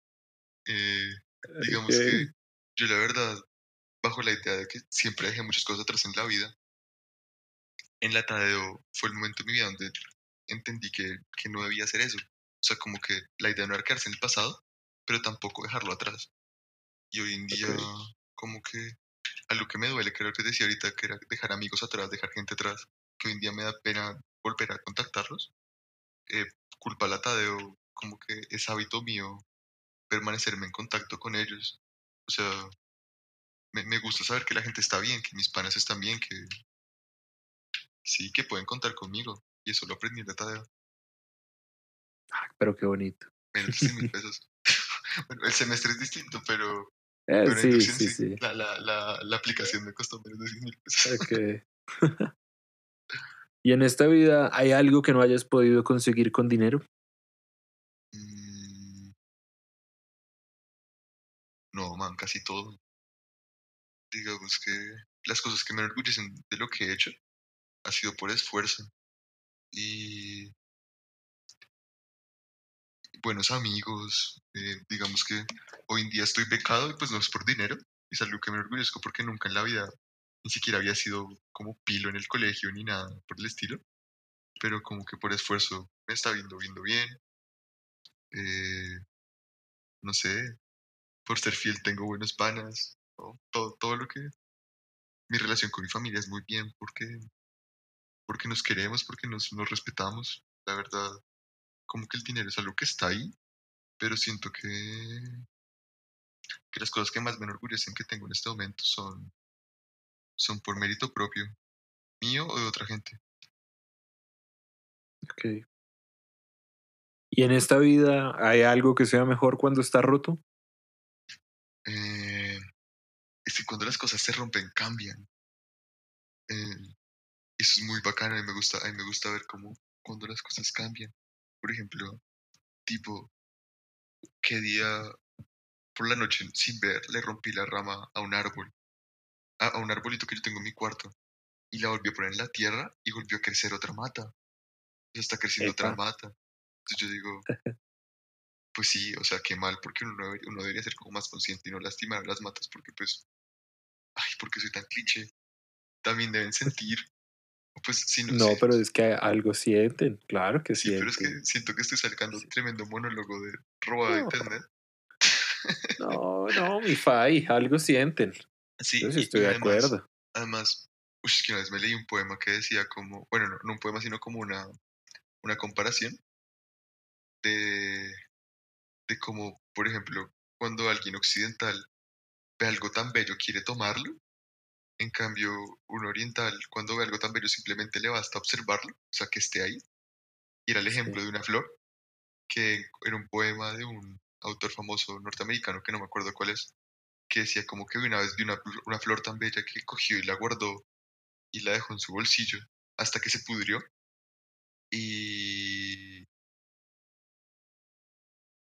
Eh, digamos que yo la verdad, bajo la idea de que siempre dejé muchas cosas atrás en la vida, en la Tadeo fue el momento de mi vida donde entendí que, que no debía hacer eso. O sea, como que la idea no era quedarse en el pasado, pero tampoco dejarlo atrás. Y hoy en día, como que algo que me duele, creo que decía ahorita, que era dejar amigos atrás, dejar gente atrás, que hoy en día me da pena volver a contactarlos. Eh, culpa la Tadeo, como que es hábito mío permanecerme en contacto con ellos. O sea, me, me gusta saber que la gente está bien, que mis panas están bien, que sí, que pueden contar conmigo. Y eso lo aprendí en la Tadeo. Ah, pero qué bonito. Menos de 100 mil *laughs* pesos. *laughs* bueno, el semestre es distinto, pero, Eh, pero sí, inducción sí, sí. sí. La, la, la, la aplicación me costó menos de 100 mil pesos. Ok. *laughs* ¿Y en esta vida hay algo que no hayas podido conseguir con dinero? Mm, No, man, casi todo. Digamos que las cosas que me enorgullecen de lo que he hecho ha sido por esfuerzo. Y buenos amigos. eh, digamos que hoy en día estoy becado y pues no es por dinero. Es algo que me enorgullezco porque nunca en la vida ni siquiera había sido como pilo en el colegio ni nada por el estilo. Pero como que por esfuerzo me está viendo, viendo bien. eh, no sé, por ser fiel tengo buenos panas. Todo, todo lo que... Mi relación con mi familia es muy bien porque, porque nos queremos, porque nos, nos respetamos. La verdad, como que el dinero es algo que está ahí, pero siento que, que las cosas que más me enorgullecen que tengo en este momento son, son por mérito propio, mío o de otra gente. Ok. ¿Y en esta vida hay algo que sea mejor cuando está roto? Eh, es que cuando las cosas se rompen, cambian. Eh, eso es muy bacano, a mí me gusta, a mí me gusta ver cómo cuando las cosas cambian. Por ejemplo, tipo, qué día por la noche sin ver le rompí la rama a un árbol, a, a un arbolito que yo tengo en mi cuarto, y la volví a poner en la tierra y volvió a crecer otra mata. Entonces está creciendo otra mata. Entonces yo digo, pues sí, o sea, qué mal, porque uno, no debería, uno debería ser como más consciente y no lastimar a las matas, porque pues, ay, porque soy tan cliché. También deben sentir, pues sí, no, pero es que algo sienten, claro que sí, pero es sienten. que siento que estoy sacando un tremendo monólogo de robado de No. internet. No, *laughs* no, mi Fai, algo sienten. Sí, estoy y de además- acuerdo. Además, uy, es que una vez me leí un poema que decía como, bueno, no, no un poema, sino como una, una comparación de, de como, por ejemplo, cuando alguien occidental ve algo tan bello, quiere tomarlo. En cambio, un oriental, cuando ve algo tan bello, simplemente le basta observarlo, o sea, que esté ahí. Y era el Sí. ejemplo de una flor, que era un poema de un autor famoso norteamericano, que no me acuerdo cuál es, que decía como que una vez vi una, una flor tan bella que cogió y la guardó y la dejó en su bolsillo hasta que se pudrió. Y, y,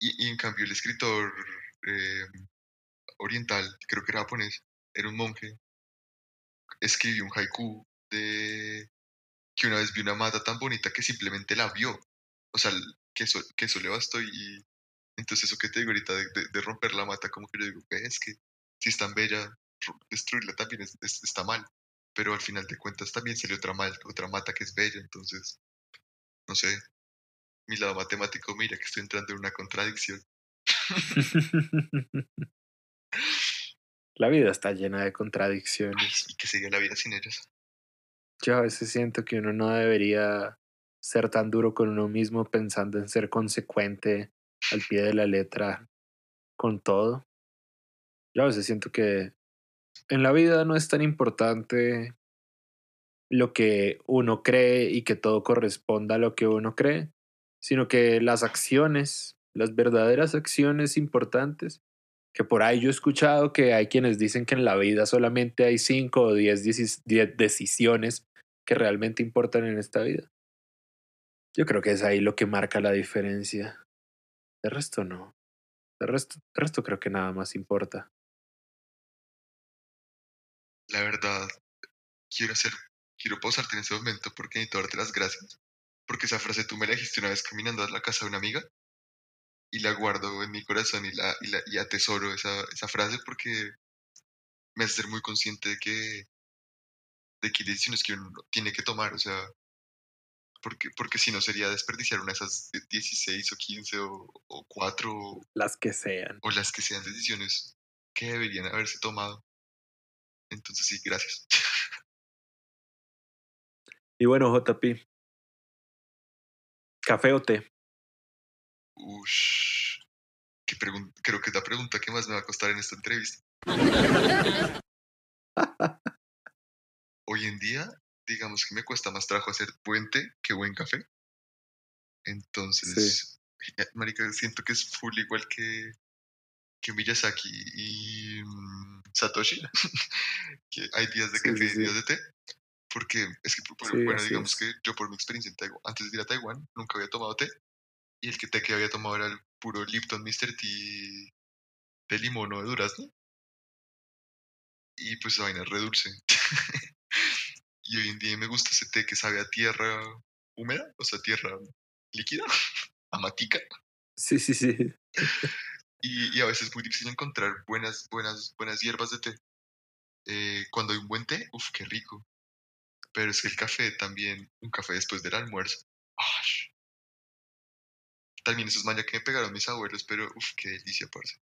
y en cambio el escritor eh, oriental, creo que era japonés, era un monje, escribió un haiku de que una vez vio una mata tan bonita que simplemente la vio. O sea, que eso, que eso le bastó y entonces eso que te digo ahorita de, de- de romper la mata, como que yo digo, "Ve, es que si es tan bella, destruirla también es- es- está mal. Pero al final de cuentas también salió otra, mal, otra mata que es bella, entonces, no sé, mi lado matemático, mira que estoy entrando en una contradicción. *laughs* *laughs* La vida está llena de Ay, contradicciones. y que sería la vida sin ellas. Yo a veces siento que uno no debería ser tan duro con uno mismo pensando en ser consecuente al pie de la letra con todo. Yo a veces siento que en la vida no es tan importante lo que uno cree y que todo corresponda a lo que uno cree, sino que las acciones, las verdaderas acciones importantes, que por ahí yo he escuchado que hay quienes dicen que en la vida solamente hay cinco o diez, decis- diez decisiones que realmente importan en esta vida. Yo creo que es ahí lo que marca la diferencia. De resto no. De resto, resto creo que nada más importa. La verdad, quiero hacer, quiero pausarte en ese momento porque necesito darte las gracias. Porque esa frase tú me la dijiste una vez caminando a la casa de una amiga y la guardo en mi corazón y, la, y, la, y atesoro esa, esa frase porque me hace ser muy consciente de que, de que decisiones que uno tiene que tomar, o sea, porque, porque si no sería desperdiciar una de esas 16 o 15 o, o 4 Las que sean. o las que sean decisiones que deberían haberse tomado. Entonces sí, gracias. Y bueno, JP. ¿Café o té? Ush. Qué creo que es la pregunta que más me va a costar en esta entrevista. Hoy en día, digamos que me cuesta más trabajo hacer buen té que buen café. Entonces, eh, marica, siento que es full igual que, que Miyazaki y mm, Satoshi. *laughs* que hay días de Sí, café y sí. días de té. Porque es que, bueno, digamos que yo por mi experiencia en Taiwán, antes de ir a Taiwán, nunca había tomado té. Y el que té que había tomado era el puro Lipton Mr. Tea de limón o de durazno. Y pues esa vaina es re dulce. *laughs* y hoy en día me gusta ese té que sabe a tierra húmeda, o sea, tierra líquida, *laughs* a matica. Sí, sí, sí. Y, y a veces es muy difícil encontrar buenas, buenas, buenas hierbas de té. Eh, cuando hay un buen té, uff, qué rico. Pero es que el café también, un café después del almuerzo. También esos mañas que me pegaron mis abuelos, pero uff, qué delicia, parce.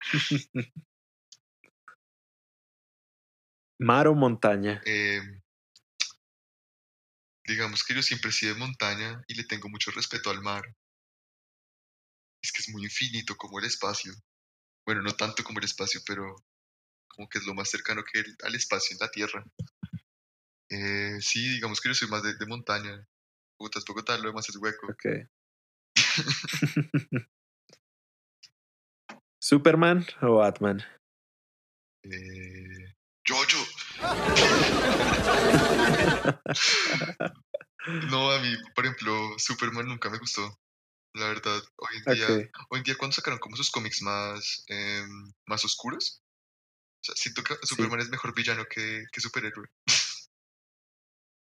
*laughs* Mar o montaña. Eh, digamos que yo siempre he sido de montaña y le tengo mucho respeto al mar. Es que es muy infinito como el espacio. Bueno, no tanto como el espacio, pero como que es lo más cercano que el- al espacio en la Tierra. Eh, sí, digamos que yo soy más de, de montaña. Bogotá es Bogotá, lo demás es hueco. Ok. *laughs* ¿Superman o Batman? Eh, Jojo. *laughs* No, a mí, por ejemplo, Superman nunca me gustó. La verdad, hoy en día, Ok. hoy en día cuando sacaron como sus cómics más, em, más oscuros, o sea, siento que Superman es mejor villano que, que superhéroe.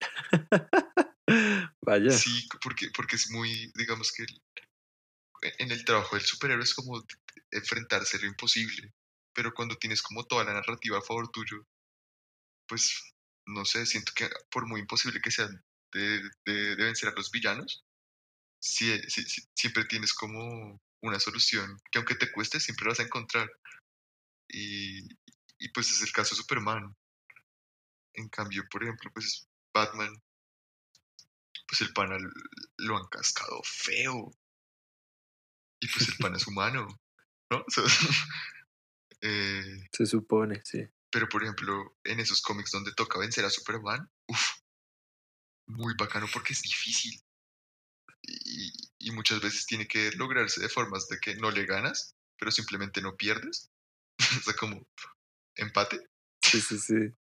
*laughs* Vaya. Sí, porque, porque es muy, digamos que en el trabajo del superhéroe es como enfrentarse a lo imposible, pero cuando tienes como toda la narrativa a favor tuyo, pues, no sé, siento que por muy imposible que sea de, de- vencer a los villanos, sí- sí- siempre tienes como una solución, que aunque te cueste, siempre vas a encontrar. Y, y pues es el caso de Superman. En cambio, por ejemplo, pues Batman, pues el pana l- lo han cascado feo. Y pues el pana es humano, ¿no? O sea, *laughs* eh, Se supone, sí. pero por ejemplo, en esos cómics donde toca vencer a Superman, uff, muy bacano porque es difícil. Y, y muchas veces tiene que lograrse de formas de que no le ganas, pero simplemente no pierdes. *laughs* o sea, como empate. Sí, sí, sí.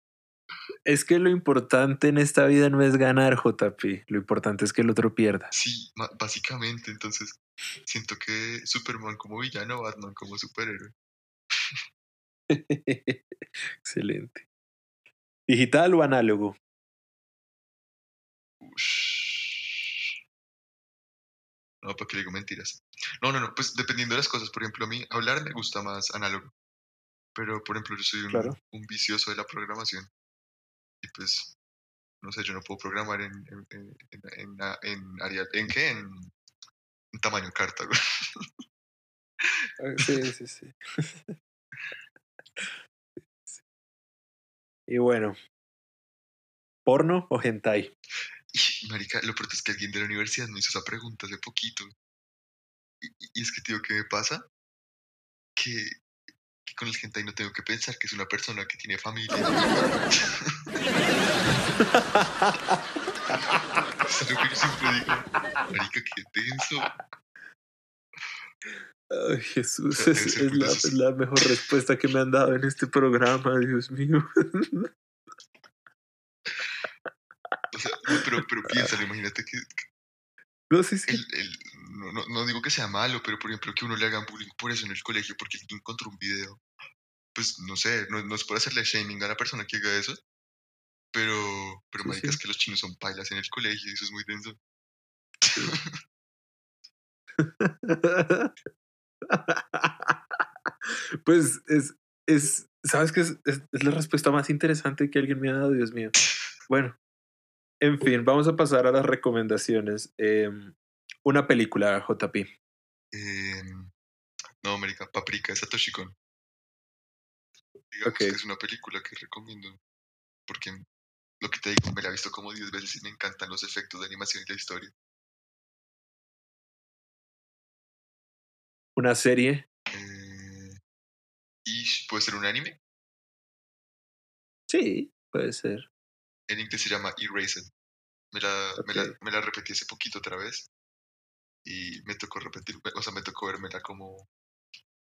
Es que lo importante en esta vida no es ganar, JP. Lo importante es que el otro pierda. Sí, básicamente. Entonces, siento que Superman como villano, Batman como superhéroe. *laughs* Excelente. ¿Digital o análogo? Ush. No, ¿para qué le digo mentiras? No, no, no, pues dependiendo de las cosas. Por ejemplo, a mí hablar me gusta más análogo. Pero, por ejemplo, yo soy un, Claro. un vicioso de la programación. Y pues, no sé, yo no puedo programar en, en, en, Arial. ¿En qué? En, tamaño carta. güey. Ah, Sí, sí, sí. Y bueno, ¿porno o hentai? Y, marica, lo peor es que alguien de la universidad me hizo esa pregunta hace poquito. Y, y- es que, tío, ¿qué me pasa? Que con el hentai no tengo que pensar que es una persona que tiene familia. *laughs* es lo que yo siempre digo. Marica, qué tenso. Ay, Jesús, sea, es, la, desos- es la mejor respuesta que me han dado en este programa, Dios mío. O sea, pero, pero piénsalo, imagínate que No sé si... el, el- no, no, no digo que sea malo, pero por ejemplo que uno le hagan bullying por eso en el colegio porque encontró un video. Pues no sé, no, no es por hacerle shaming a la persona que haga eso, pero, pero Sí, marica, sí. es que los chinos son pailas en el colegio y eso es muy denso. *laughs* *laughs* pues es, Es, ¿sabes qué? Es, es, es, la respuesta más interesante que alguien me ha dado, Dios mío. Bueno, en fin, vamos a pasar a las recomendaciones. Eh, una película, JP. Eh, no, América, Paprika, Satoshi Kon. Digamos okay. que es una película que recomiendo porque lo que te digo, me la he visto como 10 veces y me encantan los efectos de animación y la historia. ¿Una serie? Eh, ¿Y puede ser un anime? Sí, puede ser. En inglés se llama Erased. Me la, okay. me, la, me la repetí hace poquito otra vez y me tocó repetir, o sea, me tocó vermela como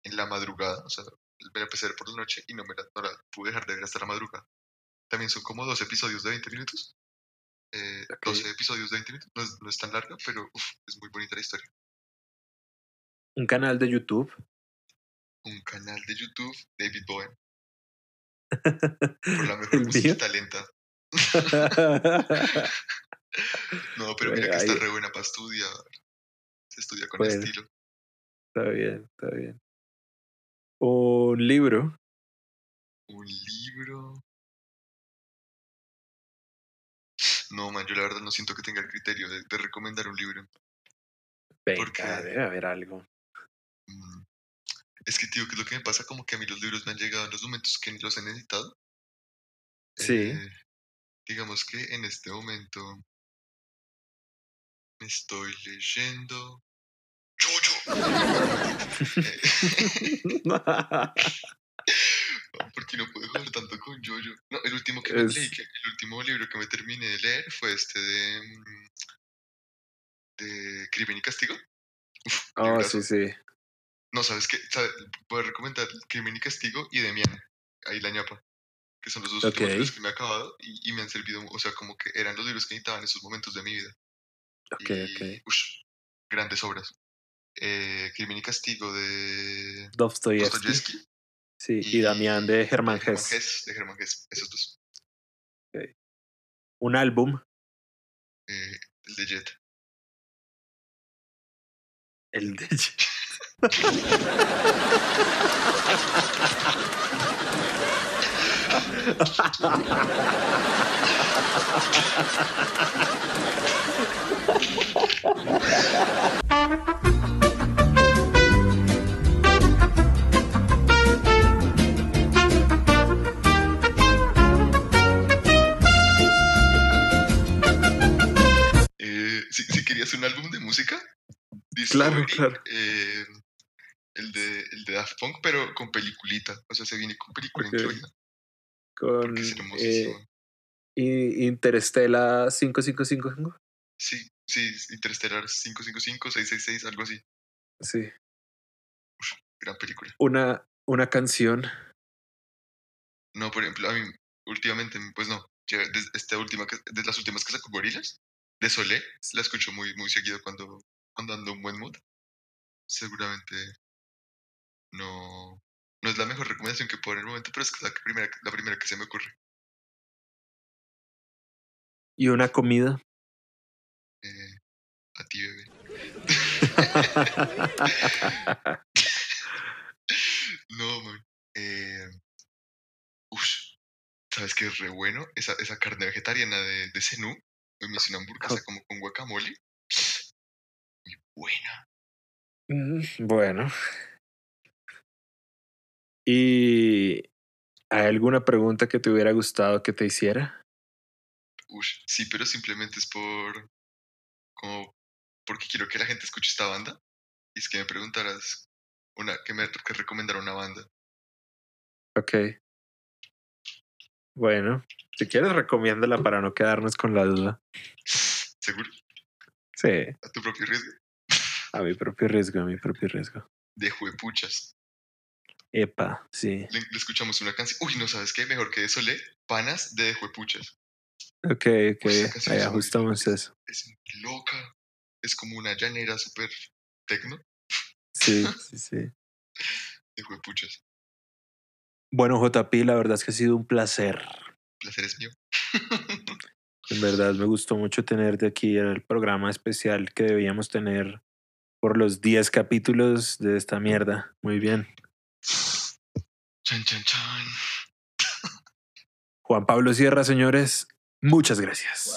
en la madrugada, o sea, la empecé a ver por la noche y no me la, no la pude dejar de ver hasta la madrugada. También son como dos episodios de 20 minutos. Eh, okay. 12 episodios de 20 minutos, no es, no es tan larga, pero uf, es muy bonita la historia. ¿Un canal de YouTube? Un canal de YouTube, David Bowen. por la *laughs* mejor música talenta. *laughs* no, pero mira que está re buena para estudiar. Se estudia con bueno, estilo. Está bien, está bien. Un libro. Un libro. No, man, yo la verdad no siento que tenga el criterio de, de recomendar un libro. Venga, porque, debe haber algo. Mmm, es que, tío, que es lo que me pasa, como que a mí los libros me han llegado en los momentos que los he necesitado. Sí. Eh, digamos que en este momento me estoy leyendo Porque no puedo jugar tanto con Jojo. No, el último que es... me leí, el último libro que me terminé de leer fue este de. mm, de Crimen y Castigo. Uf, oh, sí, sí. No, ¿sabes qué? ¿Sabe? Puedo recomendar Crimen y Castigo y Demian. Ahí la ñapa. Que son los dos últimos Ok. libros que me he acabado y, y me han servido, o sea, como que eran los libros que necesitaba en esos momentos de mi vida. Ok, y, ok. ush, grandes obras. Eh, Crimen y Castigo de Dostoyevsky. Dostoyevsky Sí, y, Damián de Germán. Hess, de Germán Hess, esos dos. Un álbum. Eh, el de Jet. El de Eh, *laughs* *laughs* Claro, claro. eh, el, de, el de Daft Punk, pero con peliculita. O sea, se viene con película Ok. incluida. Con eh, Interestela 555. Sí, sí, Interstellar 555, 666, algo así. Sí. Gran película. Una, una canción. No, por ejemplo, a mí últimamente, pues no, esta última, de las últimas que sacó Gorillaz, de Solé, la escucho muy, muy seguido cuando, cuando ando en buen mood. Seguramente no, no es la mejor recomendación que puedo en el momento, pero es la primera, la primera que se me ocurre. Y una comida. Eh, a ti, bebé. *laughs* No, man. Eh, ush, ¿sabes qué es re bueno? Esa, esa carne vegetariana de, de Zenú. Me hice una hamburguesa como con guacamole. Buena. Mm, Bueno. ¿Y hay alguna pregunta que te hubiera gustado que te hiciera? Ush, sí, pero simplemente es por. como. porque quiero que la gente escuche esta banda. Y es que me preguntaras. Una, que me que recomendara una banda. Ok. Bueno, si quieres recomiéndala para no quedarnos con la duda. ¿Seguro? Sí, A tu propio riesgo. A mi propio riesgo, a mi propio riesgo. De juepuchas. Epa, sí. Le, le escuchamos una canción. Uy, no sabes qué, mejor que de Solé. Panas de juepuchas. Ok, ok. Ahí ajustamos eso. Es loca. Es como una llanera súper tecno Sí, *laughs* sí, sí. de juepuchas. Bueno, JP, la verdad es que ha sido un placer. Placer es mío. En verdad me gustó mucho tenerte aquí en el programa especial que debíamos tener por los 10 capítulos de esta mierda. Muy bien. Chan, chan, chan. Juan Pablo Sierra, señores, muchas gracias.